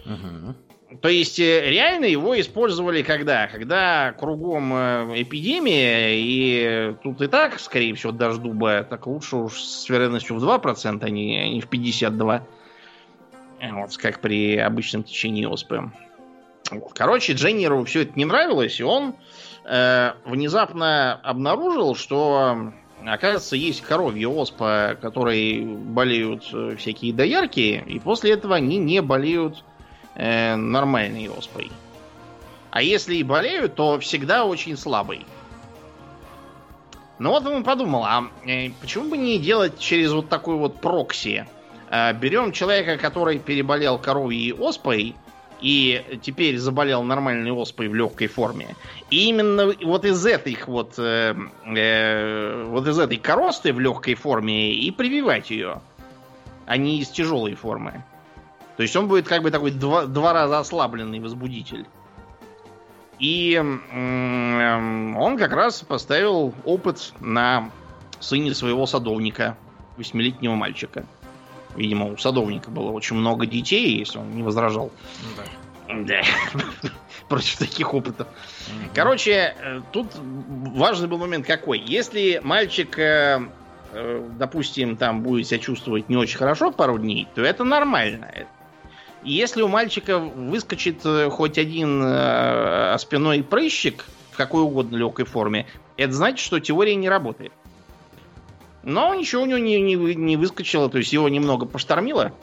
Угу. То есть реально его использовали когда? Когда кругом эпидемия, и тут и так, скорее всего, даже дуба, так лучше уж с вероятностью в 2%, а не, а не в 52%. Вот, как при обычном течении оспы. Короче, Дженнеру все это не нравилось, и он э, внезапно обнаружил, что, оказывается, есть коровья оспа, которые болеют э, всякие доярки, и после этого они не болеют э, нормальной оспой. А если и болеют, то всегда очень слабый. Ну вот он подумал, а э, почему бы не делать через вот такой вот прокси? А, берем человека, который переболел коровьей оспой и теперь заболел нормальной оспой в легкой форме. И именно вот из этих вот, э, э, вот из этой коросты в легкой форме и прививать ее, а не из тяжелой формы. То есть он будет как бы такой два, два раза ослабленный возбудитель. И э, он как раз поставил опыт на сыне своего садовника, восьмилетнего мальчика. Видимо, у садовника было очень много детей, если он не возражал. Да. да. [laughs] Против таких опытов. Короче, э, тут важный был момент какой. Если мальчик, э, э, допустим, там будет себя чувствовать не очень хорошо пару дней, то это нормально. Если у мальчика выскочит хоть один спиной прыщик в какой угодно легкой форме, это значит, что теория не работает. Но ничего у него не, не, не выскочило, то есть его немного поштормило.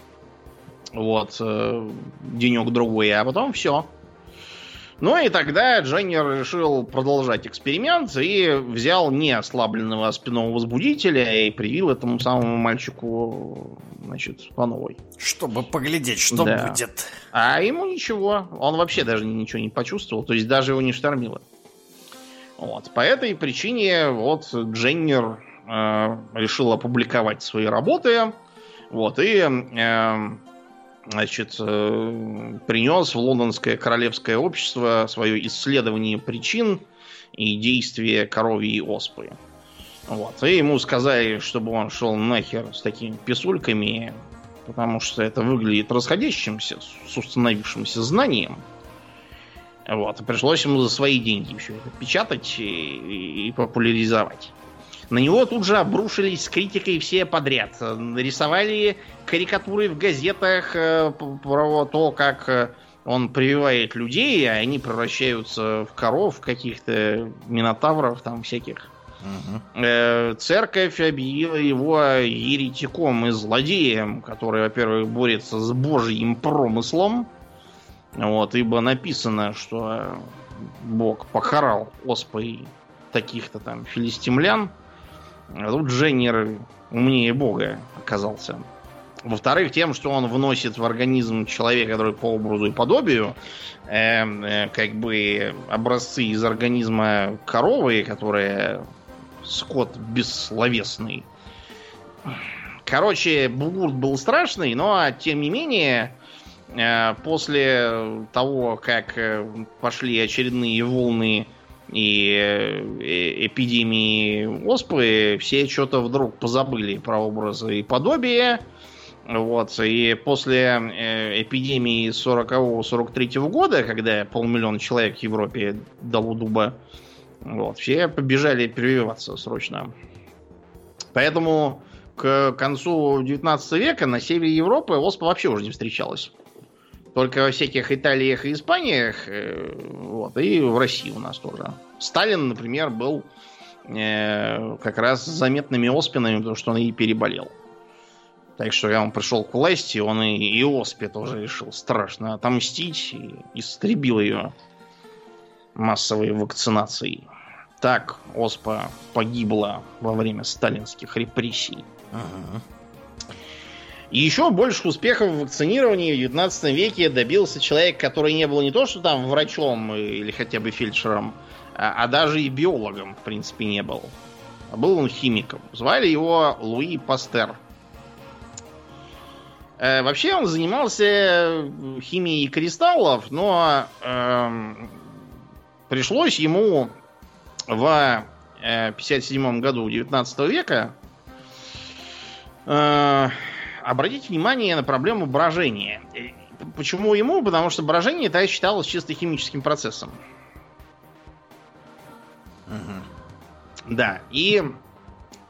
Вот, э, денек-другой, а потом все. Ну и тогда Дженнер решил продолжать эксперимент и взял не ослабленного спинного возбудителя и привил этому самому мальчику, значит, по новой. Чтобы поглядеть, что да. будет. А ему ничего. Он вообще даже ничего не почувствовал, то есть даже его не штормило. Вот. По этой причине вот Дженнер э, решил опубликовать свои работы. Вот, и э, значит, э, принес в Лондонское королевское общество свое исследование причин и действия коровьей оспы. Вот. И ему сказали, чтобы он шел нахер с такими писульками, потому что это выглядит расходящимся с установившимся знанием. Вот. И пришлось ему за свои деньги все это печатать и, и популяризовать. На него тут же обрушились с критикой все подряд. Рисовали карикатуры в газетах э, про то, как э, он прививает людей, а они превращаются в коров, каких-то минотавров там всяких. Угу. Церковь объявила его еретиком и злодеем, который, во-первых, борется с божьим промыслом. Вот, ибо написано, что Бог покарал оспой таких-то там филистимлян. А тут Дженнер умнее бога оказался. Во-вторых, тем, что он вносит в организм человека, который по образу и подобию, э, э, как бы образцы из организма коровы, которая скот бессловесный. Короче, бугурт был страшный, но тем не менее э, после того, как э, пошли очередные волны и э, эпидемии оспы, все что-то вдруг позабыли про образы и подобие. Вот, и после эпидемии 40-43 года, когда полмиллиона человек в Европе дало дуба, вот, все побежали прививаться срочно. Поэтому к концу 19 века на севере Европы оспа вообще уже не встречалась. Только во всяких Италиях и Испаниях, э, вот, и в России у нас тоже. Сталин, например, был э, как раз заметными оспинами, потому что он и переболел. Так что, когда он пришел к власти, он и, и оспе тоже решил страшно отомстить и истребил ее массовой вакцинацией. Так оспа погибла во время сталинских репрессий. Ага. И еще больше успехов в вакцинировании в 19 веке добился человек, который не был не то, что там врачом или хотя бы фельдшером, а, а даже и биологом, в принципе, не был. А был он химиком. Звали его Луи Пастер. Э, вообще он занимался химией кристаллов, но э, пришлось ему в 57 э, году 19 века э, обратите внимание на проблему брожения. Почему ему? Потому что брожение тогда считалось чисто химическим процессом. Угу. Да, и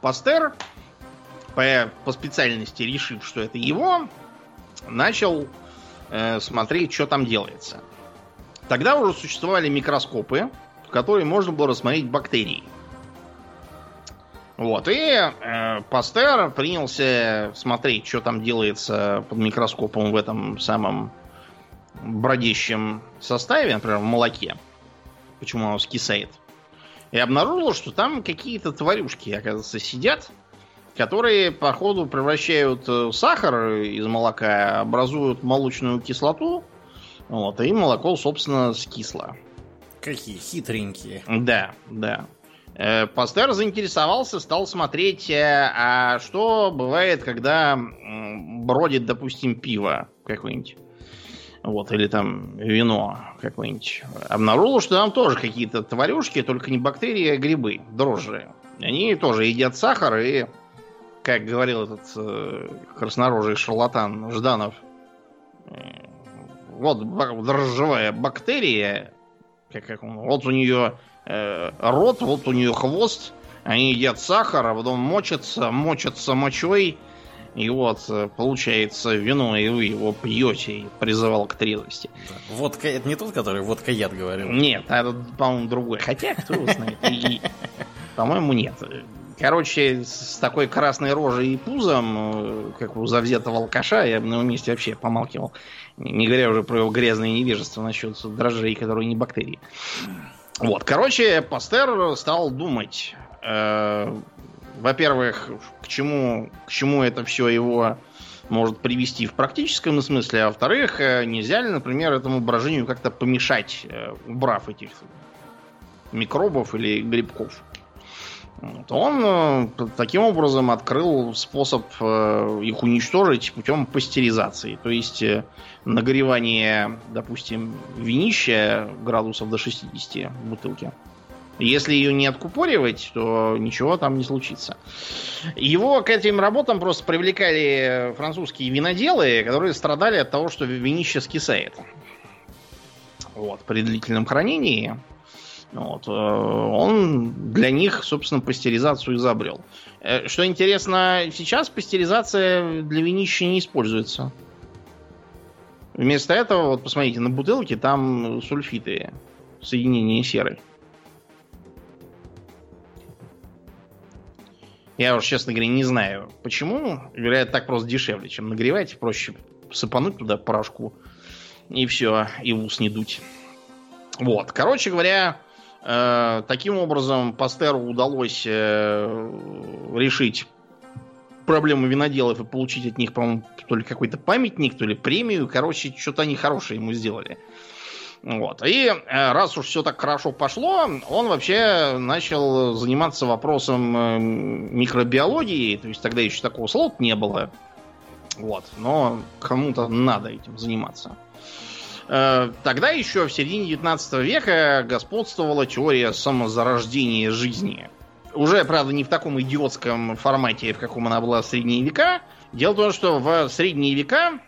Пастер, по, по специальности решив, что это его, начал э, смотреть, что там делается. Тогда уже существовали микроскопы, в которые можно было рассмотреть бактерии. Вот, и э, Пастер принялся смотреть, что там делается под микроскопом в этом самом бродящем составе, например, в молоке. Почему оно скисает. И обнаружил, что там какие-то тварюшки, оказывается, сидят, которые, по ходу, превращают э, сахар из молока, образуют молочную кислоту, вот, и молоко, собственно, скисло. Какие хитренькие. Да, да. Э, Пастер заинтересовался, стал смотреть, э, а что бывает, когда бродит, допустим, пиво какое-нибудь. Вот, или там вино какое-нибудь. Обнаружил, что там тоже какие-то тварюшки, только не бактерии, а грибы, дрожжи. Они тоже едят сахар и, как говорил этот э, краснорожий шарлатан Жданов, э, вот дрожжевая бактерия, как, как он, вот у нее э, рот, вот у нее хвост, они едят сахар, а потом мочатся, мочатся мочой, и вот э, получается вино, и вы его пьете, и призывал к трезвости. Да. Водка, это не тот, который водка яд говорил? Нет, это, по-моему, другой. Хотя, кто его знает. И, по-моему, нет. Короче, с такой красной рожей и пузом, э, как у завзятого алкаша, я бы на его месте вообще помалкивал. Не говоря уже про его грязное невежество насчет дрожжей, которые не бактерии. Вот, короче, Пастер стал думать, э, во-первых, к чему, к чему это все его может привести в практическом смысле, а во-вторых, э, нельзя ли, например, этому брожению как-то помешать, э, убрав этих микробов или грибков. Он э, таким образом открыл способ э, их уничтожить путем пастеризации. То есть э, нагревание, допустим, винища градусов до 60 в бутылке. Если ее не откупоривать, то ничего там не случится. Его к этим работам просто привлекали французские виноделы, которые страдали от того, что винище скисает. Вот, при длительном хранении вот. Э, он для них, собственно, пастеризацию изобрел. Э, что интересно, сейчас пастеризация для винища не используется. Вместо этого, вот посмотрите, на бутылке там сульфиты, соединение серы. Я уж, честно говоря, не знаю, почему. Вероятно, так просто дешевле, чем нагревать. Проще сыпануть туда порошку и все, и в ус не дуть. Вот. Короче говоря, таким образом, Пастеру удалось э, решить проблему виноделов и получить от них, по-моему, то ли какой-то памятник, то ли премию. Короче, что-то они хорошее ему сделали. Вот. И э, раз уж все так хорошо пошло, он вообще начал заниматься вопросом микробиологии. То есть тогда еще такого слова не было. Вот. Но кому-то надо этим заниматься. Э, тогда еще в середине 19 века господствовала теория самозарождения жизни. Уже, правда, не в таком идиотском формате, в каком она была в средние века. Дело в том, что в средние века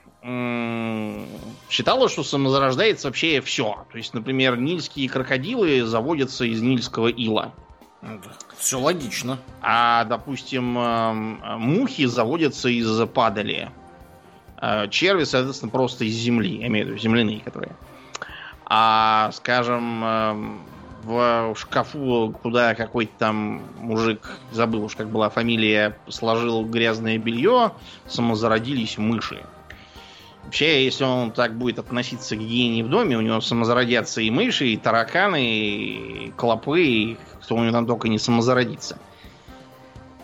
считалось, что самозарождается вообще все. То есть, например, нильские крокодилы заводятся из нильского ила. Все логично. А, допустим, мухи заводятся из падали. А черви, соответственно, просто из земли. Я имею в виду земляные, которые. А, скажем, в шкафу, куда какой-то там мужик, забыл уж как была фамилия, сложил грязное белье, самозародились мыши. Вообще, если он так будет относиться к гигиене в доме, у него самозародятся и мыши, и тараканы, и клопы, и кто у него там только не самозародится.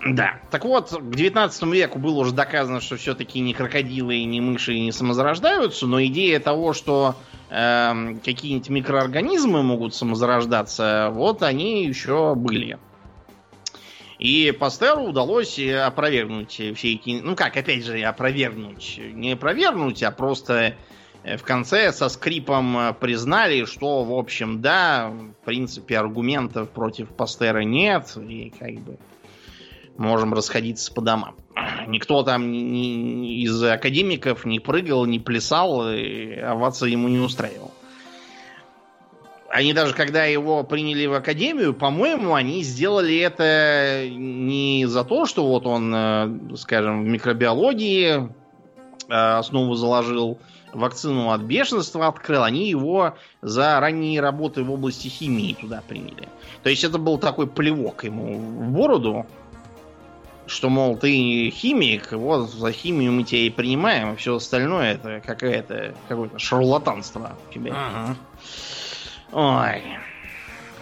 Да. Так вот, к 19 веку было уже доказано, что все-таки ни крокодилы, ни мыши не самозарождаются, но идея того, что э, какие-нибудь микроорганизмы могут самозарождаться, вот они еще были. И Пастеру удалось опровергнуть все эти... Ну как, опять же, опровергнуть. Не опровергнуть, а просто э, в конце со скрипом признали, что, в общем, да, в принципе, аргументов против Пастера нет, и как бы можем расходиться по домам. Никто там ни, из академиков не прыгал, не плясал, и овация ему не устраивал. Они даже когда его приняли в академию, по-моему, они сделали это не за то, что вот он, э, скажем, в микробиологии э, основу заложил, вакцину от бешенства открыл, они его за ранние работы в области химии туда приняли. То есть это был такой плевок ему в бороду, что, мол, ты химик, вот за химию мы тебя и принимаем, а все остальное это какое-то какое-то шарлатанство у тебя. Ага. Ой.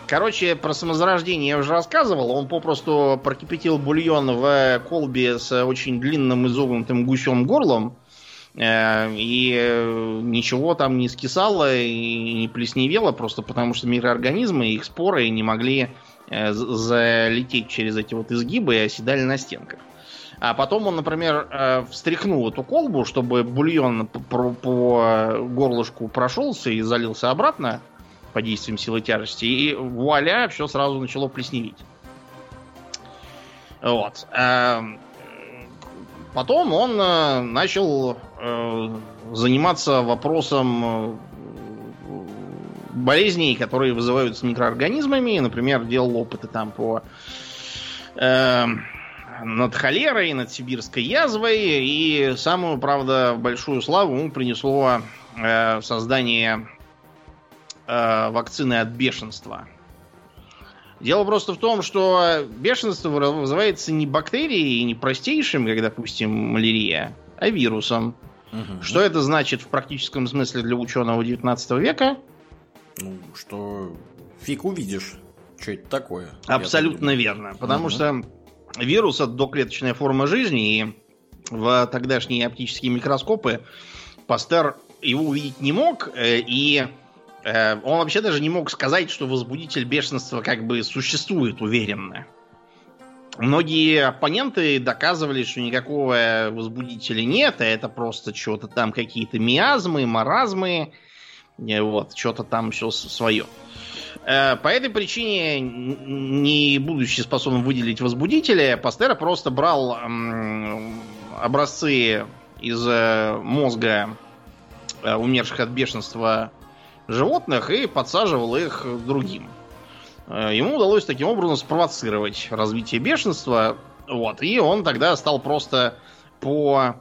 Короче, про самозарождение я уже рассказывал. Он попросту прокипятил бульон в колбе с очень длинным изогнутым гусем горлом. Э, и ничего там не скисало и не плесневело, просто потому что микроорганизмы, их споры не могли Э, залететь через эти вот изгибы и оседали на стенках. А потом он, например, э, встряхнул эту колбу, чтобы бульон по, по горлышку прошелся и залился обратно по действиям силы тяжести. И вуаля, все сразу начало плесневеть. Вот. Э, потом он начал заниматься вопросом болезней, которые вызываются микроорганизмами. Например, делал опыты там по э, над холерой, над сибирской язвой. И самую, правда, большую славу ему принесло э, создание э, вакцины от бешенства. Дело просто в том, что бешенство вызывается не бактерией, не простейшим, как, допустим, малярия, а вирусом. Угу. Что это значит в практическом смысле для ученого 19 века? Ну, что фиг увидишь, что это такое. Абсолютно верно. Потому угу. что вирус это доклеточная форма жизни, и в тогдашние оптические микроскопы Пастер его увидеть не мог, э, и э, он вообще даже не мог сказать, что возбудитель бешенства как бы существует уверенно. Многие оппоненты доказывали, что никакого возбудителя нет, а это просто что-то там какие-то миазмы, маразмы, вот, что-то там все свое. Э, по этой причине, не будучи способным выделить возбудителя, Пастера просто брал образцы из э, мозга э, умерших от бешенства животных и подсаживал их другим. Ему удалось таким образом спровоцировать развитие бешенства. Вот, и он тогда стал просто по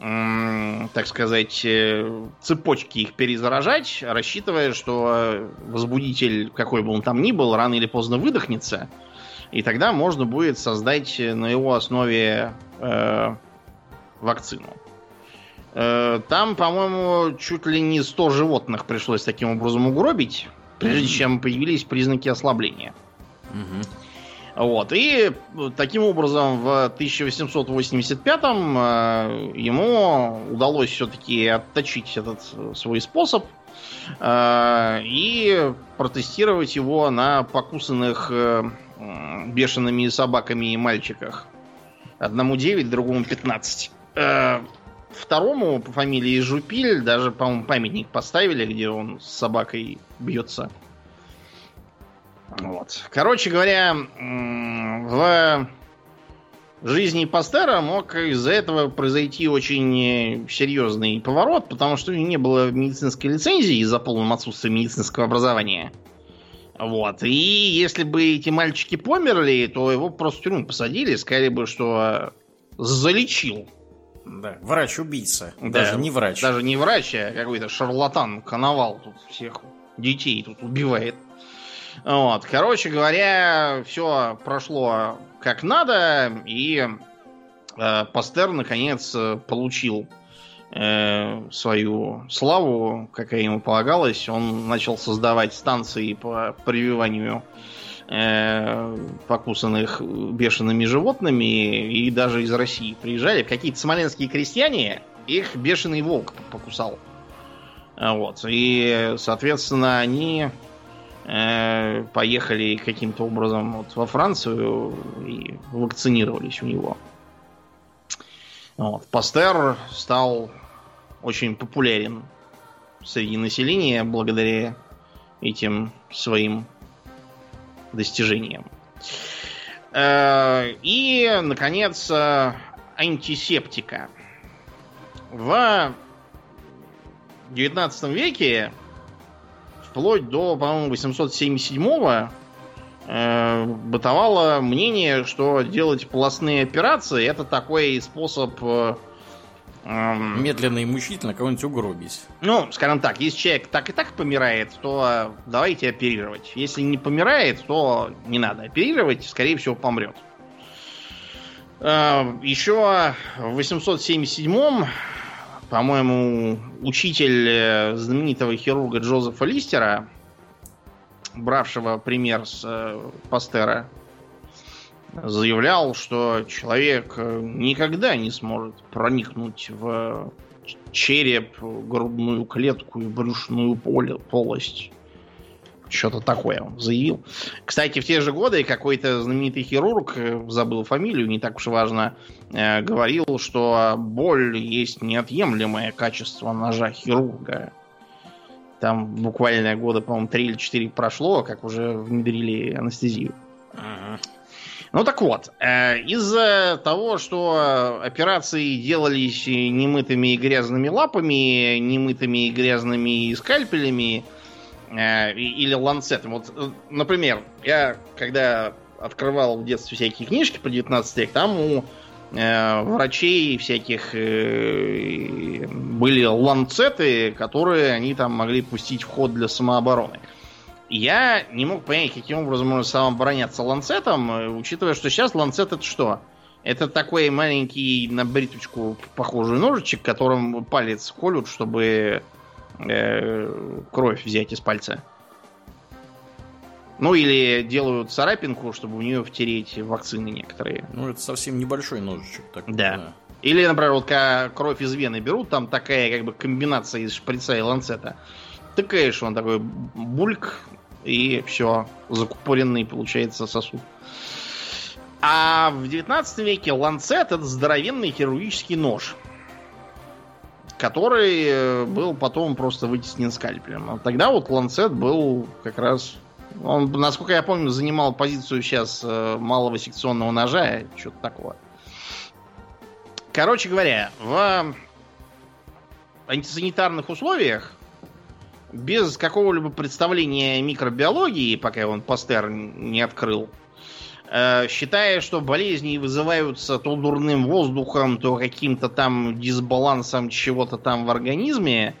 так сказать, э, цепочки их перезаражать, рассчитывая, что возбудитель, какой бы он там ни был, рано или поздно выдохнется, и тогда можно будет создать на его основе э, вакцину. Э, там, по-моему, чуть ли не 100 животных пришлось таким образом угробить, прежде чем появились признаки ослабления. Угу. Вот. И таким образом в 1885-м э, ему удалось все-таки отточить этот свой способ э, и протестировать его на покусанных э, бешеными собаками и мальчиках. Одному 9, другому 15. второму по фамилии Жупиль даже, по-моему, памятник поставили, где он с собакой бьется. Вот. Короче говоря, в жизни Пастера мог из-за этого произойти очень серьезный поворот, потому что не было медицинской лицензии из-за полного отсутствия медицинского образования. Вот. И если бы эти мальчики померли, то его просто в тюрьму посадили, сказали бы, что залечил. Да, врач-убийца. Да, Даже не врач. Даже не врач, а какой-то шарлатан, коновал тут всех детей тут убивает. Вот. Короче говоря, все прошло как надо, и э, Пастер наконец получил э, свою славу, какая ему полагалась. Он начал создавать станции по прививанию э, покусанных бешеными животными, и даже из России приезжали какие-то смоленские крестьяне, их бешеный волк покусал. Вот. И, соответственно, они э, поехали каким-то образом вот во Францию и вакцинировались у него. Вот. Пастер стал очень популярен среди населения благодаря этим своим достижениям. Э, и, наконец, э, антисептика. В 19 веке, вплоть до, по-моему, 877-го, э, бытовало мнение, что делать полостные операции это такой способ Эм... Медленно и мучительно кого-нибудь угробить. Ну, скажем так, если человек так и так помирает, то давайте оперировать. Если не помирает, то не надо оперировать, скорее всего, помрет. Еще в 877-м, по-моему, учитель э, знаменитого хирурга Джозефа Листера, бравшего пример с э, Пастера, заявлял, что человек э, никогда не сможет проникнуть в череп, грудную клетку и брюшную полость. Что-то такое он заявил. Кстати, в те же годы какой-то знаменитый хирург, э, забыл фамилию, не так уж важно, э, говорил, что боль есть неотъемлемое качество ножа хирурга. Там буквально года, по-моему, 3 или 4 прошло, как уже внедрили анестезию. Ага. Ну так вот, э, из-за того, что операции делались немытыми и грязными лапами, немытыми и грязными скальпелями э, или ланцетом. Вот, э, например, я когда открывал в детстве всякие книжки про 19 век, там у врачей всяких были ланцеты, которые они там могли пустить в ход для самообороны. Я не мог понять, каким образом можно самообороняться ланцетом, э, учитывая, что сейчас ланцет это что? Это такой маленький на бриточку похожий ножичек, которым палец колют, чтобы э, кровь взять из пальца. Ну или делают царапинку, чтобы в нее втереть вакцины некоторые. Ну это совсем небольшой ножичек. Так, да. да. Или, например, вот когда кровь из вены берут, там такая как бы комбинация из шприца и ланцета. Тыкаешь, он такой бульк, и все, закупоренный получается сосуд. А в 19 веке ланцет это здоровенный хирургический нож, который э, был потом просто вытеснен скальпелем. А тогда вот ланцет был как раз... Он, насколько я помню, занимал позицию сейчас э, малого секционного ножа, что-то такое. Короче говоря, в антисанитарных условиях без какого-либо представления микробиологии, пока он Пастер не открыл, считая, что болезни вызываются то дурным воздухом, то каким-то там дисбалансом чего-то там в организме,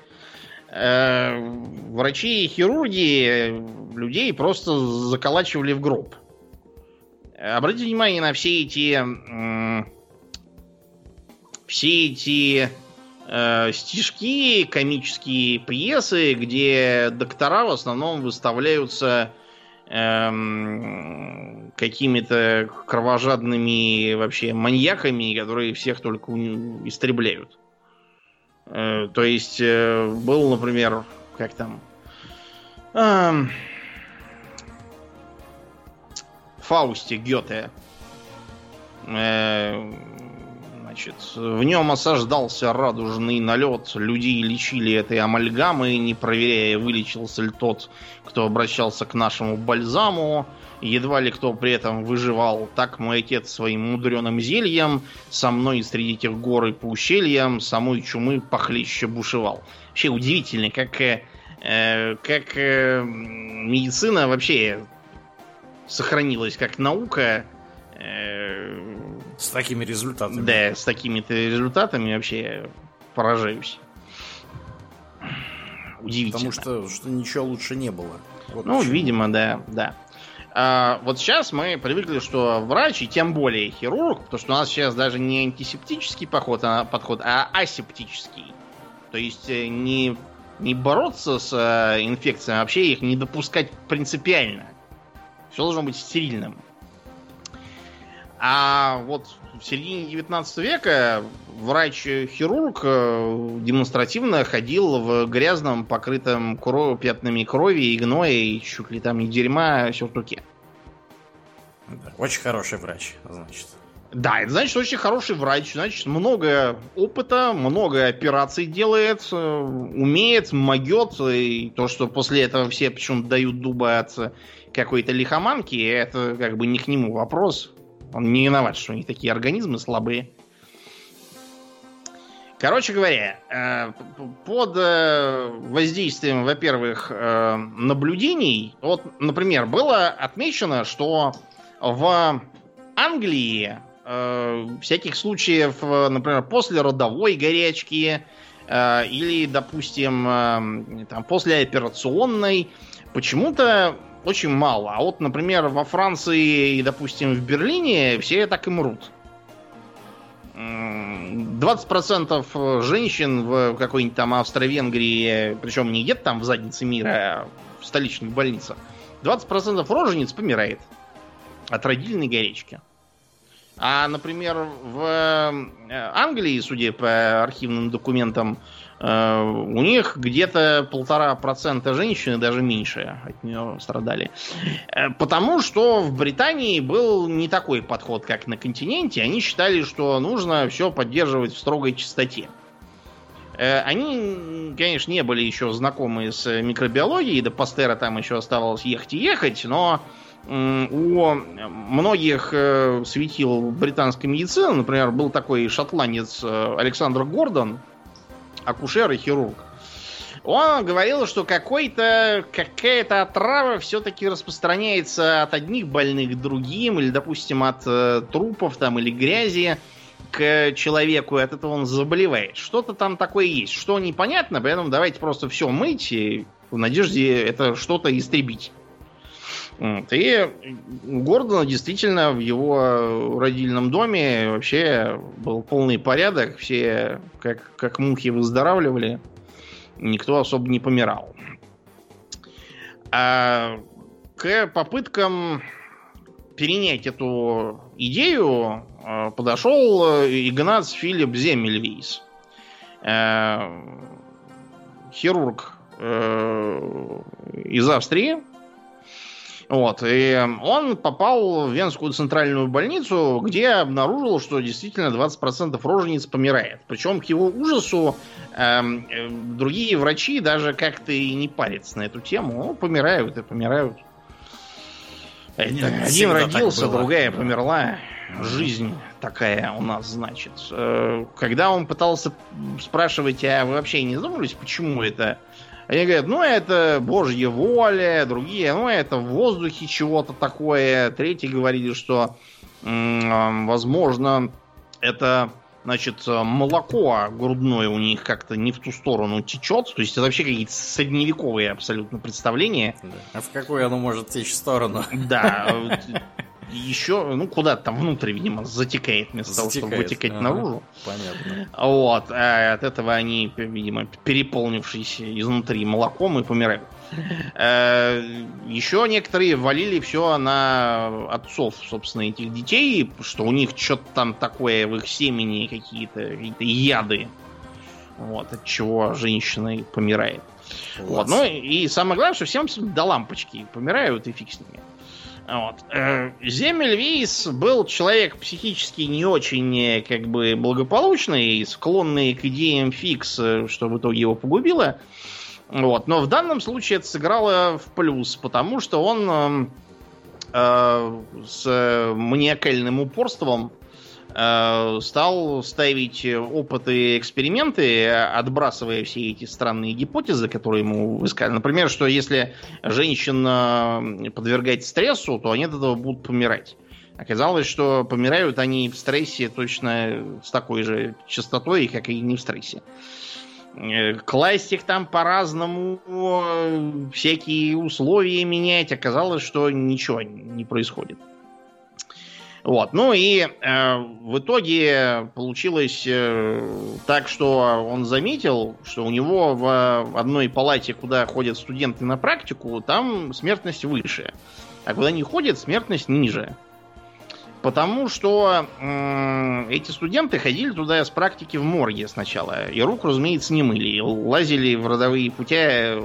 э, врачи и хирурги людей просто заколачивали в гроб. Обратите внимание на все эти все эти э, стишки, комические пьесы, где доктора в основном выставляются эм, какими-то кровожадными вообще маньяками, которые всех только истребляют. Э, то есть э, был, например, как там... Э, Фаусте Гёте. Э, Значит, в нем осаждался радужный налет. Людей лечили этой амальгамой, не проверяя, вылечился ли тот, кто обращался к нашему бальзаму. Едва ли кто при этом выживал. Так мой отец своим мудреным зельем со мной среди этих гор и по ущельям самой чумы похлеще бушевал. Вообще удивительно, как, э, э как э, медицина вообще сохранилась как наука. Э, с такими результатами. Да, с такими-то результатами вообще поражаюсь. Удивительно. Потому что, что ничего лучше не было. Вот ну, почему. видимо, да, да. А, вот сейчас мы привыкли, что врач, и тем более хирург, потому что у нас сейчас даже не антисептический подход, а, подход, а асептический. То есть э, не, не бороться с э, инфекциями, а вообще их не допускать принципиально. Все должно быть стерильным. А вот в середине 19 века врач-хирург э, демонстративно ходил в грязном, покрытом кровь, пятнами крови и гноя, и чуть ли там не дерьма сюртуке. очень хороший врач, значит. Да, это значит, очень хороший врач, значит, много опыта, много операций делает, э, умеет, могет, и то, что после этого все почему-то дают дуба от какой-то лихоманки, это как бы не к нему вопрос. Он не виноват, что у них такие организмы слабые. Короче говоря, э, под э, воздействием, во-первых, э, наблюдений, вот, например, было отмечено, что в Англии всяких случаев, например, после родовой горячки или, допустим, там, после операционной, почему-то очень мало. А вот, например, во Франции и, допустим, в Берлине все так и мрут. 20% женщин в какой-нибудь там Австро-Венгрии, причем не где-то там в заднице мира, а в столичных больницах, 20% рожениц помирает от родильной горечки. А, например, в э, Англии, судя по архивным документам, Э, у них где-то полтора процента женщин, даже меньше от нее страдали. Э, потому что в Британии был не такой подход, как на континенте. Они считали, что нужно все поддерживать в строгой чистоте. Э, они, конечно, не были еще знакомы с микробиологией, до Пастера там еще оставалось ехать и ехать, но у многих светил британской медицины, например, был такой шотландец Александр Гордон, акушер и хирург. Он говорил, что какой-то, какая-то отрава все-таки распространяется от одних больных к другим, или, допустим, от э, трупов там или грязи к человеку, и от этого он заболевает. Что-то там такое есть. Что непонятно, поэтому давайте просто все мыть и в надежде это что-то истребить. И у Гордона действительно в его родильном доме вообще был полный порядок. Все как, как мухи выздоравливали. Никто особо не помирал. А к попыткам перенять эту идею а, подошел Игнац Филипп Земельвейс. Хирург э, из Австрии, вот, и он попал в Венскую центральную больницу, где обнаружил, что действительно 20% рожениц помирает. Причем к его ужасу эм, э, другие врачи даже как-то и не парятся на эту тему. Ну, помирают и помирают. Это Один родился, другая померла. Жизнь такая у нас, значит. Э, когда он пытался спрашивать, а вы вообще не задумывались, почему это они говорят, ну это божья воля, другие, ну это в воздухе чего-то такое. Третьи говорили, что возможно это значит, молоко грудное у них как-то не в ту сторону течет. То есть это вообще какие-то средневековые абсолютно представления. А в какую оно может течь сторону? Да, еще, ну, куда-то там внутрь, видимо, затекает вместо затекает. того, чтобы вытекать ага. наружу. Понятно. Вот. А от этого они, видимо, переполнившись изнутри молоком и помирают. Э, еще некоторые валили все на отцов, собственно, этих детей, что у них что-то там такое в их семени, какие-то какие яды. Вот, от чего женщины помирает. Вот, ну и самое главное, что всем до лампочки помирают и фиг с ними. Вот. Э, Земельвейс был человек психически не очень э, как бы благополучный, склонный к идеям фикс, э, что в итоге его погубило. Вот. Но в данном случае это сыграло в плюс, потому что он э, с маниакальным упорством стал ставить опыты и эксперименты, отбрасывая все эти странные гипотезы, которые ему высказали. Например, что если женщин подвергать стрессу, то они от этого будут помирать. Оказалось, что помирают они в стрессе точно с такой же частотой, как и не в стрессе. Э, класть их там по-разному, всякие условия менять. Оказалось, что ничего не происходит. Вот. Ну и э, в итоге получилось э, так, что он заметил, что у него в одной палате, куда ходят студенты на практику, там смертность выше. А куда не ходят, смертность ниже. Потому что э, эти студенты ходили туда с практики в морге сначала. И рук, разумеется, не мыли. Лазили в родовые путя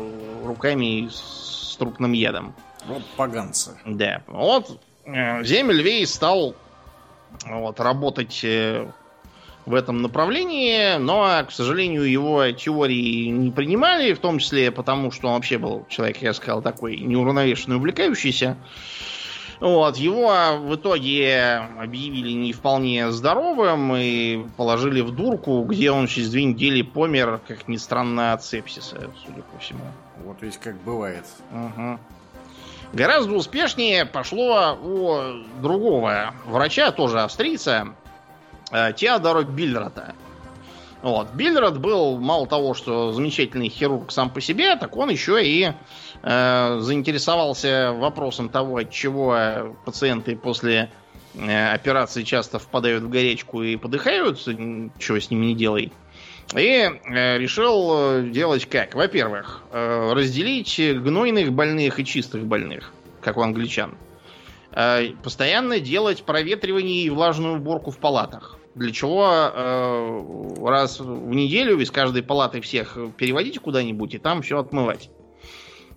руками с трупным ядом. Вот поганцы. Да. Вот Э, Земельвей стал вот, работать э, в этом направлении, но, к сожалению, его теории не принимали, в том числе потому, что он вообще был человек, я сказал, такой неуравновешенный, увлекающийся. Вот, его в итоге объявили не вполне здоровым и положили в дурку, где он через две недели помер, как ни странно, от сепсиса, судя по всему. Вот ведь как бывает. Угу. Гораздо успешнее пошло у другого врача, тоже австрийца, э, Теодора Биллерта. Вот. Биллерот был мало того, что замечательный хирург сам по себе, так он еще и э, заинтересовался вопросом того, от чего пациенты после э, операции часто впадают в горячку и подыхают, чего с ними не делай. И э, решил э, делать как? Во-первых, э, разделить гнойных больных и чистых больных, как у англичан. Постоянно делать проветривание и влажную уборку в палатах. Для чего раз в неделю из каждой палаты всех переводить куда-нибудь и там все отмывать.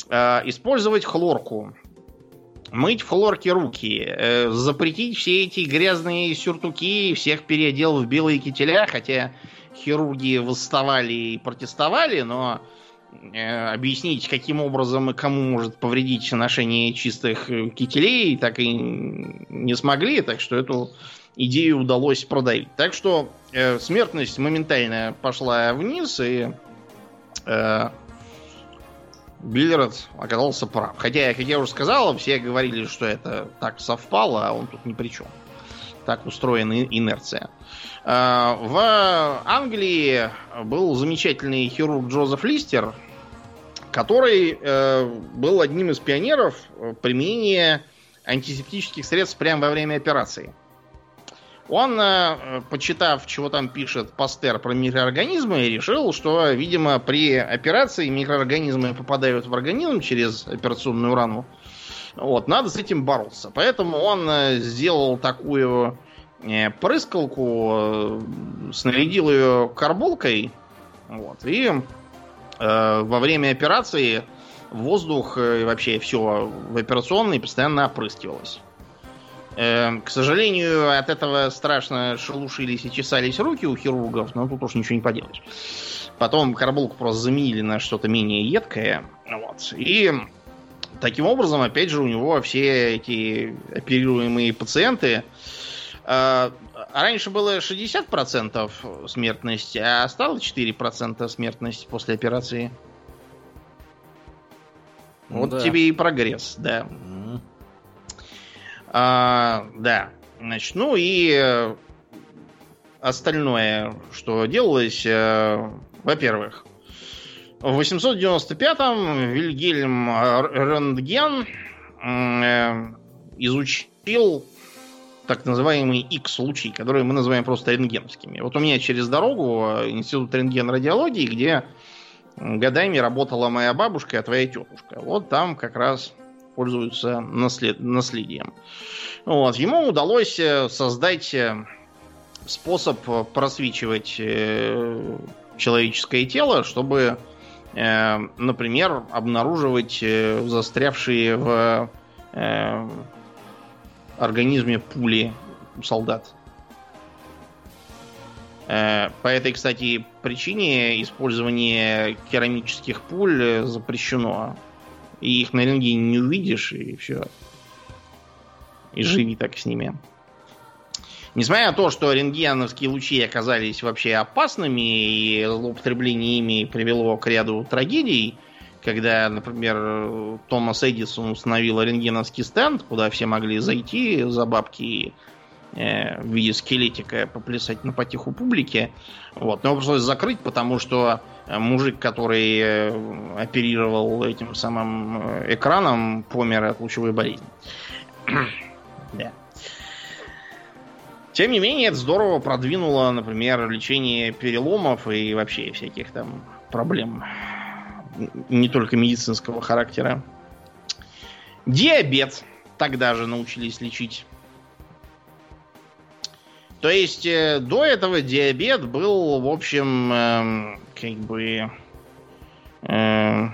Использовать хлорку. Мыть в хлорке руки. Запретить все эти грязные сюртуки. Всех переодел в белые кителя, хотя хирурги восставали и протестовали, но э, объяснить, каким образом и кому может повредить ношение чистых э, кителей, так и не смогли, так что эту идею удалось продавить. Так что э, смертность моментально пошла вниз, и э, Биллерд оказался прав. Хотя, как я уже сказал, все говорили, что это так совпало, а он тут ни при чем. Так устроена инерция. Э, в Англии был замечательный хирург Джозеф Листер, который э, был одним из пионеров применения антисептических средств прямо во время операции. Он, э, почитав, чего там пишет Пастер про микроорганизмы, решил, что, видимо, при операции микроорганизмы попадают в организм через операционную рану. Вот, надо с этим бороться. Поэтому он сделал такую Э, прыскалку, э, снарядил ее карболкой, вот, и э, во время операции воздух и вообще все в операционной постоянно опрыскивалось. Э, к сожалению, от этого страшно шелушились и чесались руки у хирургов, но тут уж ничего не поделаешь. Потом карболку просто заменили на что-то менее едкое. Вот. И таким образом, опять же, у него все эти оперируемые пациенты а, раньше было 60% смертности, а стало 4% смертности после операции. Вот да. тебе и прогресс, да. Mm. А, да. Значит, ну и э, остальное, что делалось, э, во-первых, в 895-м Вильгельм Рентген э, изучил так называемые X-лучи, которые мы называем просто рентгеновскими. Вот у меня через дорогу э, институт рентген-радиологии, где годами работала моя бабушка, а твоя тетушка. Вот там как раз пользуются наслед... наследием. Вот. Ему удалось э, создать способ просвечивать человеческое тело, чтобы, например, обнаруживать застрявшие в организме пули у солдат. Э, по этой, кстати, причине использование керамических пуль запрещено. И их на рентгене не увидишь, и все. И живи так с ними. Несмотря на то, что рентгеновские лучи оказались вообще опасными, и злоупотребление ими привело к ряду трагедий, когда, например, Томас Эдисон установил рентгеновский стенд, куда все могли зайти за бабки э, в виде скелетика поплясать на потиху публики. Вот. Но его пришлось закрыть, потому что мужик, который э, оперировал этим самым э, экраном, помер от лучевой болезни. [clears throat] да. Тем не менее, это здорово продвинуло, например, лечение переломов и вообще всяких там проблем не только медицинского характера. Диабет тогда же научились лечить. То есть э, до этого диабет был, в общем, э, как бы э,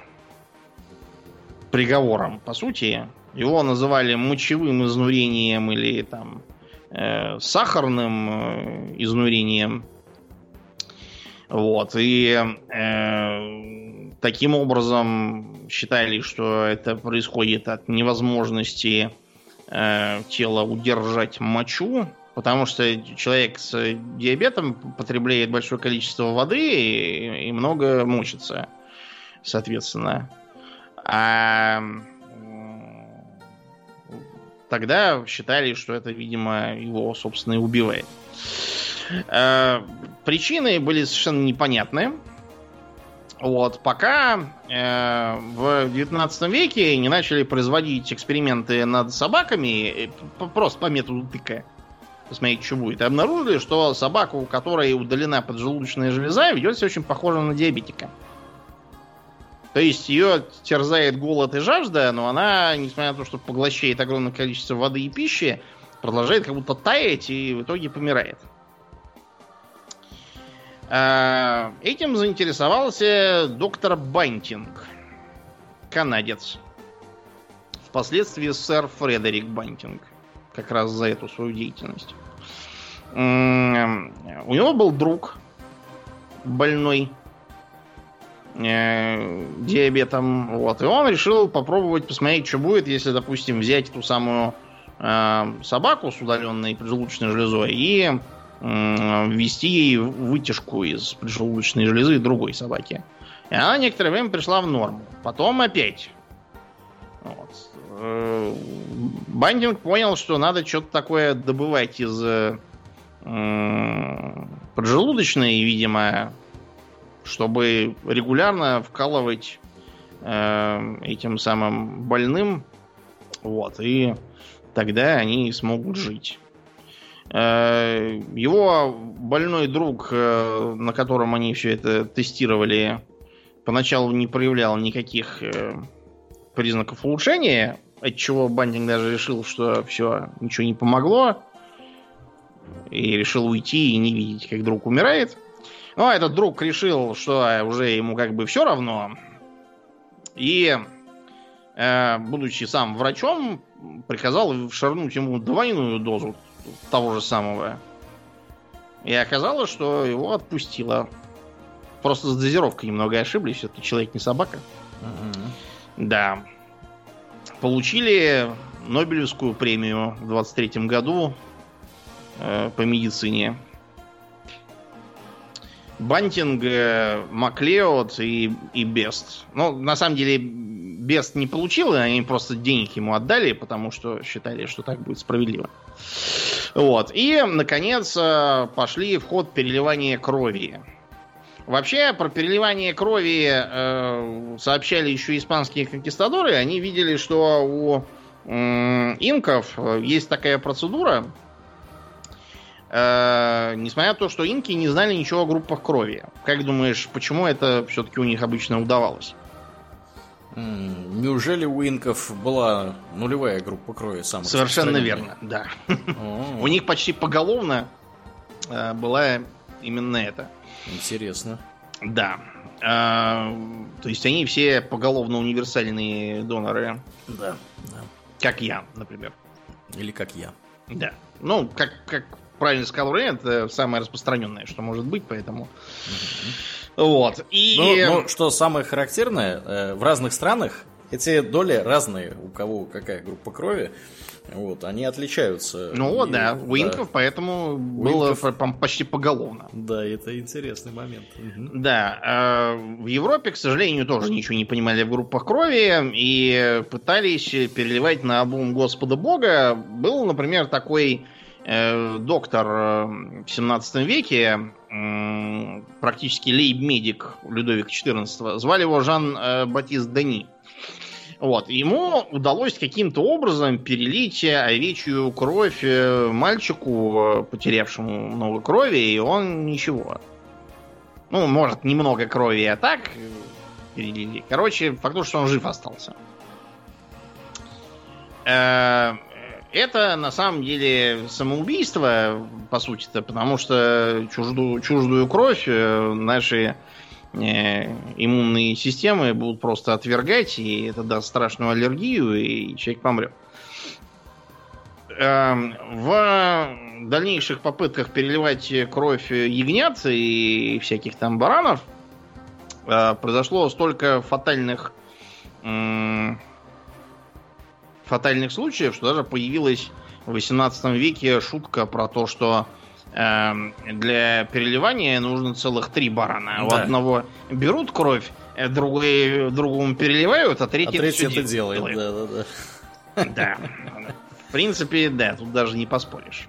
приговором, по сути. Его называли мочевым изнурением или там э, сахарным э, изнурением. Вот. И э, таким образом считали, что это происходит от невозможности э, тела удержать мочу, потому что человек с диабетом потребляет большое количество воды и, и много мочится, соответственно. А тогда считали, что это, видимо, его, собственно, и убивает. Э, причины были совершенно непонятны. Вот, пока э, в 19 веке не начали производить эксперименты над собаками, э, просто по методу тыка, посмотреть, что будет, обнаружили, что собака, у которой удалена поджелудочная железа, ведет себя очень похоже на диабетика. То есть ее терзает голод и жажда, но она, несмотря на то, что поглощает огромное количество воды и пищи, продолжает как будто таять и в итоге помирает. А, этим заинтересовался доктор Бантинг, канадец. Впоследствии сэр Фредерик Бантинг, как раз за эту свою деятельность. У него был друг больной э, диабетом. Вот. И он решил попробовать посмотреть, что будет, если, допустим, взять эту самую э, собаку с удаленной поджелудочной железой и э, ввести ей вытяжку из поджелудочной железы другой собаки. И она некоторое время пришла в норму. Потом опять. Вот. Э, Бандинг понял, что надо что-то такое добывать из э, поджелудочной, видимо, чтобы регулярно вкалывать э, этим самым больным. Вот, и тогда они смогут жить. Э, его больной друг, э, на котором они все это тестировали, поначалу не проявлял никаких э, признаков улучшения, от чего Бандинг даже решил, что все, ничего не помогло, и решил уйти и не видеть, как друг умирает. Но этот друг решил, что уже ему как бы все равно. И, э, будучи сам врачом, приказал шарнуть ему двойную дозу того же самого. И оказалось, что его отпустило. Просто с дозировкой немного ошиблись. Это человек не собака. Угу. Да. Получили Нобелевскую премию в 23 году э, по медицине. Бантинг, э, Маклеод и, и Бест. Ну, на самом деле, Бест не получил, они просто денег ему отдали, потому что считали, что так будет справедливо. Вот. И, наконец, э, пошли в ход переливания крови. Вообще, про переливание крови э, сообщали еще испанские конкистадоры. Они видели, что у э, инков есть такая процедура, Э, несмотря на то, что инки не знали ничего о группах крови. Как думаешь, почему это все-таки у них обычно удавалось? Неужели у инков была нулевая группа крови? Самая Совершенно верно, да. У них почти поголовно э, была именно это. Интересно. Да. Э, то есть они все поголовно универсальные доноры. Да. Как я, например. Или как я. Да. Ну, как, как правильно сказал Рэй, это самое распространенное, что может быть, поэтому... Вот. И... Ну, ну, что самое характерное, э, в разных странах эти доли разные, у кого какая группа крови. Вот, они отличаются. Ну вот, да, у инков, поэтому Уинков... было почти поголовно. Да, это интересный момент. Угу. Да, э, в Европе, к сожалению, тоже ничего не понимали в группах крови и пытались переливать на обум Господа Бога. Был, например, такой доктор э, в 17 веке, э, практически лейб-медик Людовика XIV, звали его Жан-Батист э, Дани. Вот. Ему удалось каким-то образом перелить овечью кровь э, мальчику, э, потерявшему много крови, и он ничего. Ну, может, немного крови, а так э, перелили. Короче, факт что он жив остался. Это на самом деле самоубийство, по сути-то, потому что чуждую, чуждую кровь наши Э, иммунные системы будут просто отвергать, и это даст страшную аллергию, и человек помрет. Эм, в дальнейших попытках переливать кровь ягнят и всяких там баранов э, произошло столько фатальных фатальных случаев, что даже появилась в 18 веке шутка про то, что Эм, для переливания нужно целых три барана. Да. У одного берут кровь, э, другой, другому переливают, а третий, а третий это, это делает. делает. Да, да, да. [laughs] Да. В принципе, да, тут даже не поспоришь.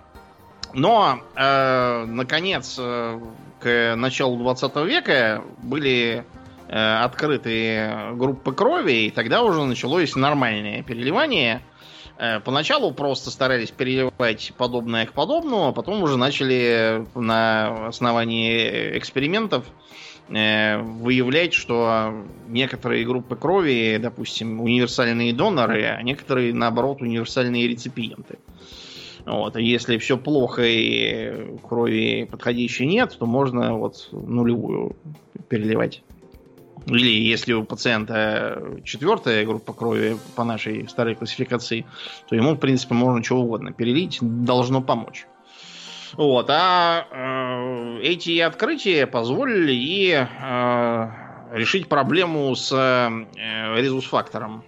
Но, э, наконец, э, к началу 20 века были э, открыты группы крови, и тогда уже началось нормальное переливание – Э, поначалу просто старались переливать подобное к подобному, а потом уже начали на основании экспериментов э, выявлять, что некоторые группы крови, допустим, универсальные доноры, а некоторые, наоборот, универсальные реципиенты. Вот. И если все плохо и крови подходящей нет, то можно вот нулевую переливать. Или если у пациента четвертая группа крови по нашей старой классификации, то ему, в принципе, можно чего угодно перелить, должно помочь. Вот, а э, эти открытия позволили и э, решить проблему с э, резус-фактором.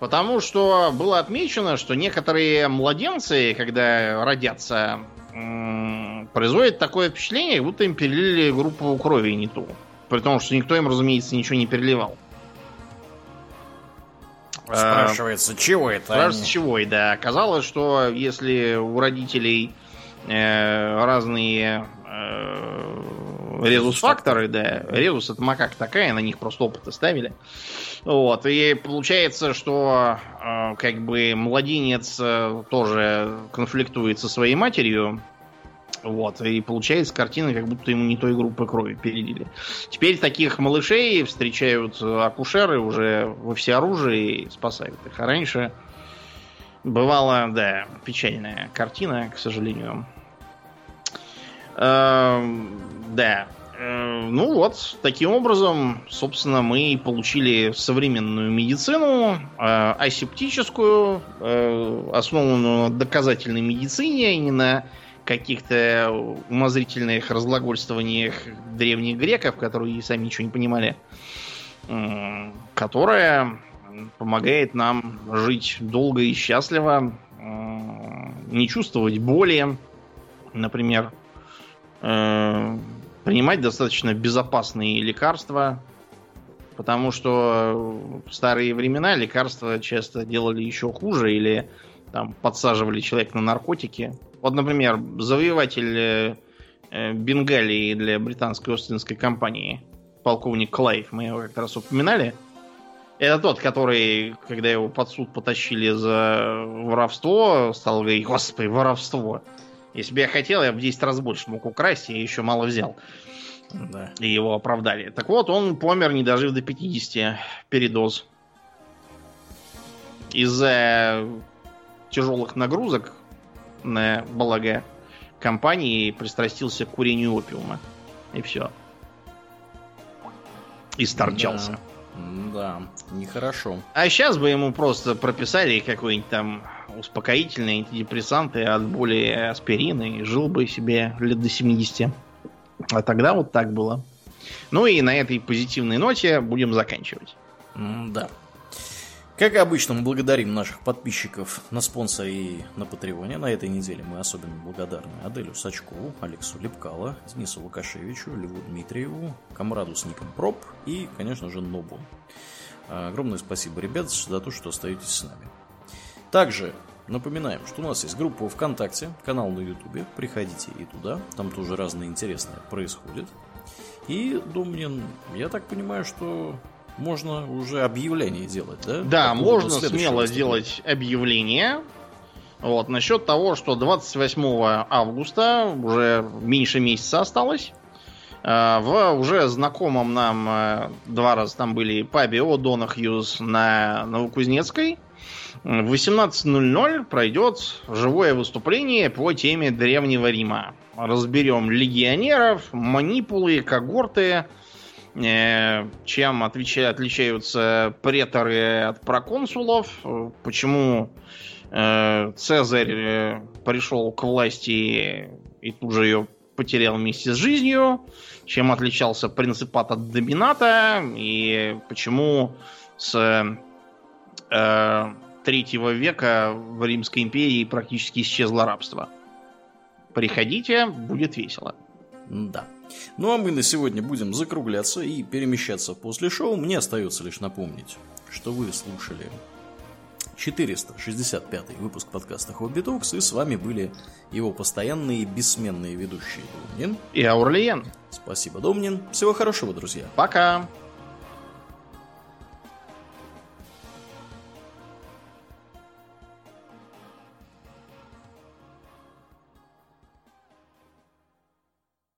Потому что было отмечено, что некоторые младенцы, когда родятся производит такое впечатление, будто им перелили группу крови не ту. При том, что никто им, разумеется, ничего не переливал. Спрашивается, чего это? Спрашивается, они? чего, и да. Оказалось, что если у родителей э, разные э, резус-факторы, да, резус это макак такая, на них просто опыты ставили. Вот, и получается, что э, как бы младенец э, тоже конфликтует со своей матерью, вот, и получается картина, как будто ему не той группы крови перелили. Теперь таких малышей встречают акушеры уже во всеоружии и спасают их. А раньше бывала, да, печальная картина, к сожалению. Эм, да. Э, ну вот, таким образом, собственно, мы получили современную медицину, э, асептическую, э, основанную на доказательной медицине, а не на каких-то умозрительных разглагольствованиях древних греков, которые сами ничего не понимали, которая помогает нам жить долго и счастливо, не чувствовать боли, например, принимать достаточно безопасные лекарства, потому что в старые времена лекарства часто делали еще хуже или там подсаживали человека на наркотики. Вот, например, завоеватель э, э, Бенгалии для британской Остинской компании, полковник Клайв, мы его как раз упоминали. Это тот, который, когда его под суд потащили за воровство, стал говорить, господи, воровство. Если бы я хотел, я бы 10 раз больше мог украсть, я еще мало взял. Да. И его оправдали. Так вот, он помер, не дожив до 50 передоз. Из-за тяжелых нагрузок на благо компании пристрастился к курению опиума. И все. И сторчался. Да, нехорошо. А сейчас бы ему просто прописали какой-нибудь там успокоительные антидепрессанты от боли аспирин и жил бы себе лет до 70. А тогда вот так было. Ну и на этой позитивной ноте будем заканчивать. Да. Как обычно, мы благодарим наших подписчиков на спонсоре и на Патреоне. На этой неделе мы особенно благодарны Аделю Сачкову, Алексу Лепкало, Денису Лукашевичу, Льву Дмитриеву, Камраду с ником Проб и, конечно же, Нобу. Огромное спасибо, ребят, за то, что остаетесь с нами. Также напоминаем, что у нас есть группа ВКонтакте, канал на Ютубе. Приходите и туда, там тоже разное интересное происходит. И, Домнин, я так понимаю, что можно уже объявление делать, да? Да, можно смело делать объявление. Вот, насчет того, что 28 августа, уже меньше месяца осталось, э, в уже знакомом нам э, два раза там были пабе O'Донахьюз на Новокузнецкой, в 18.00 пройдет живое выступление по теме Древнего Рима. Разберем легионеров, манипулы, когорты, э, чем отличаются преторы от проконсулов, почему э, Цезарь э, пришел к власти и тут же ее потерял вместе с жизнью, чем отличался принципат от домината и почему с третьего века в Римской империи практически исчезло рабство. Приходите, будет весело. Да. Ну а мы на сегодня будем закругляться и перемещаться после шоу. Мне остается лишь напомнить, что вы слушали 465 выпуск подкаста Хобби Токс, и с вами были его постоянные бессменные ведущие Домнин и Аурлиен. Спасибо, Домнин. Всего хорошего, друзья. Пока.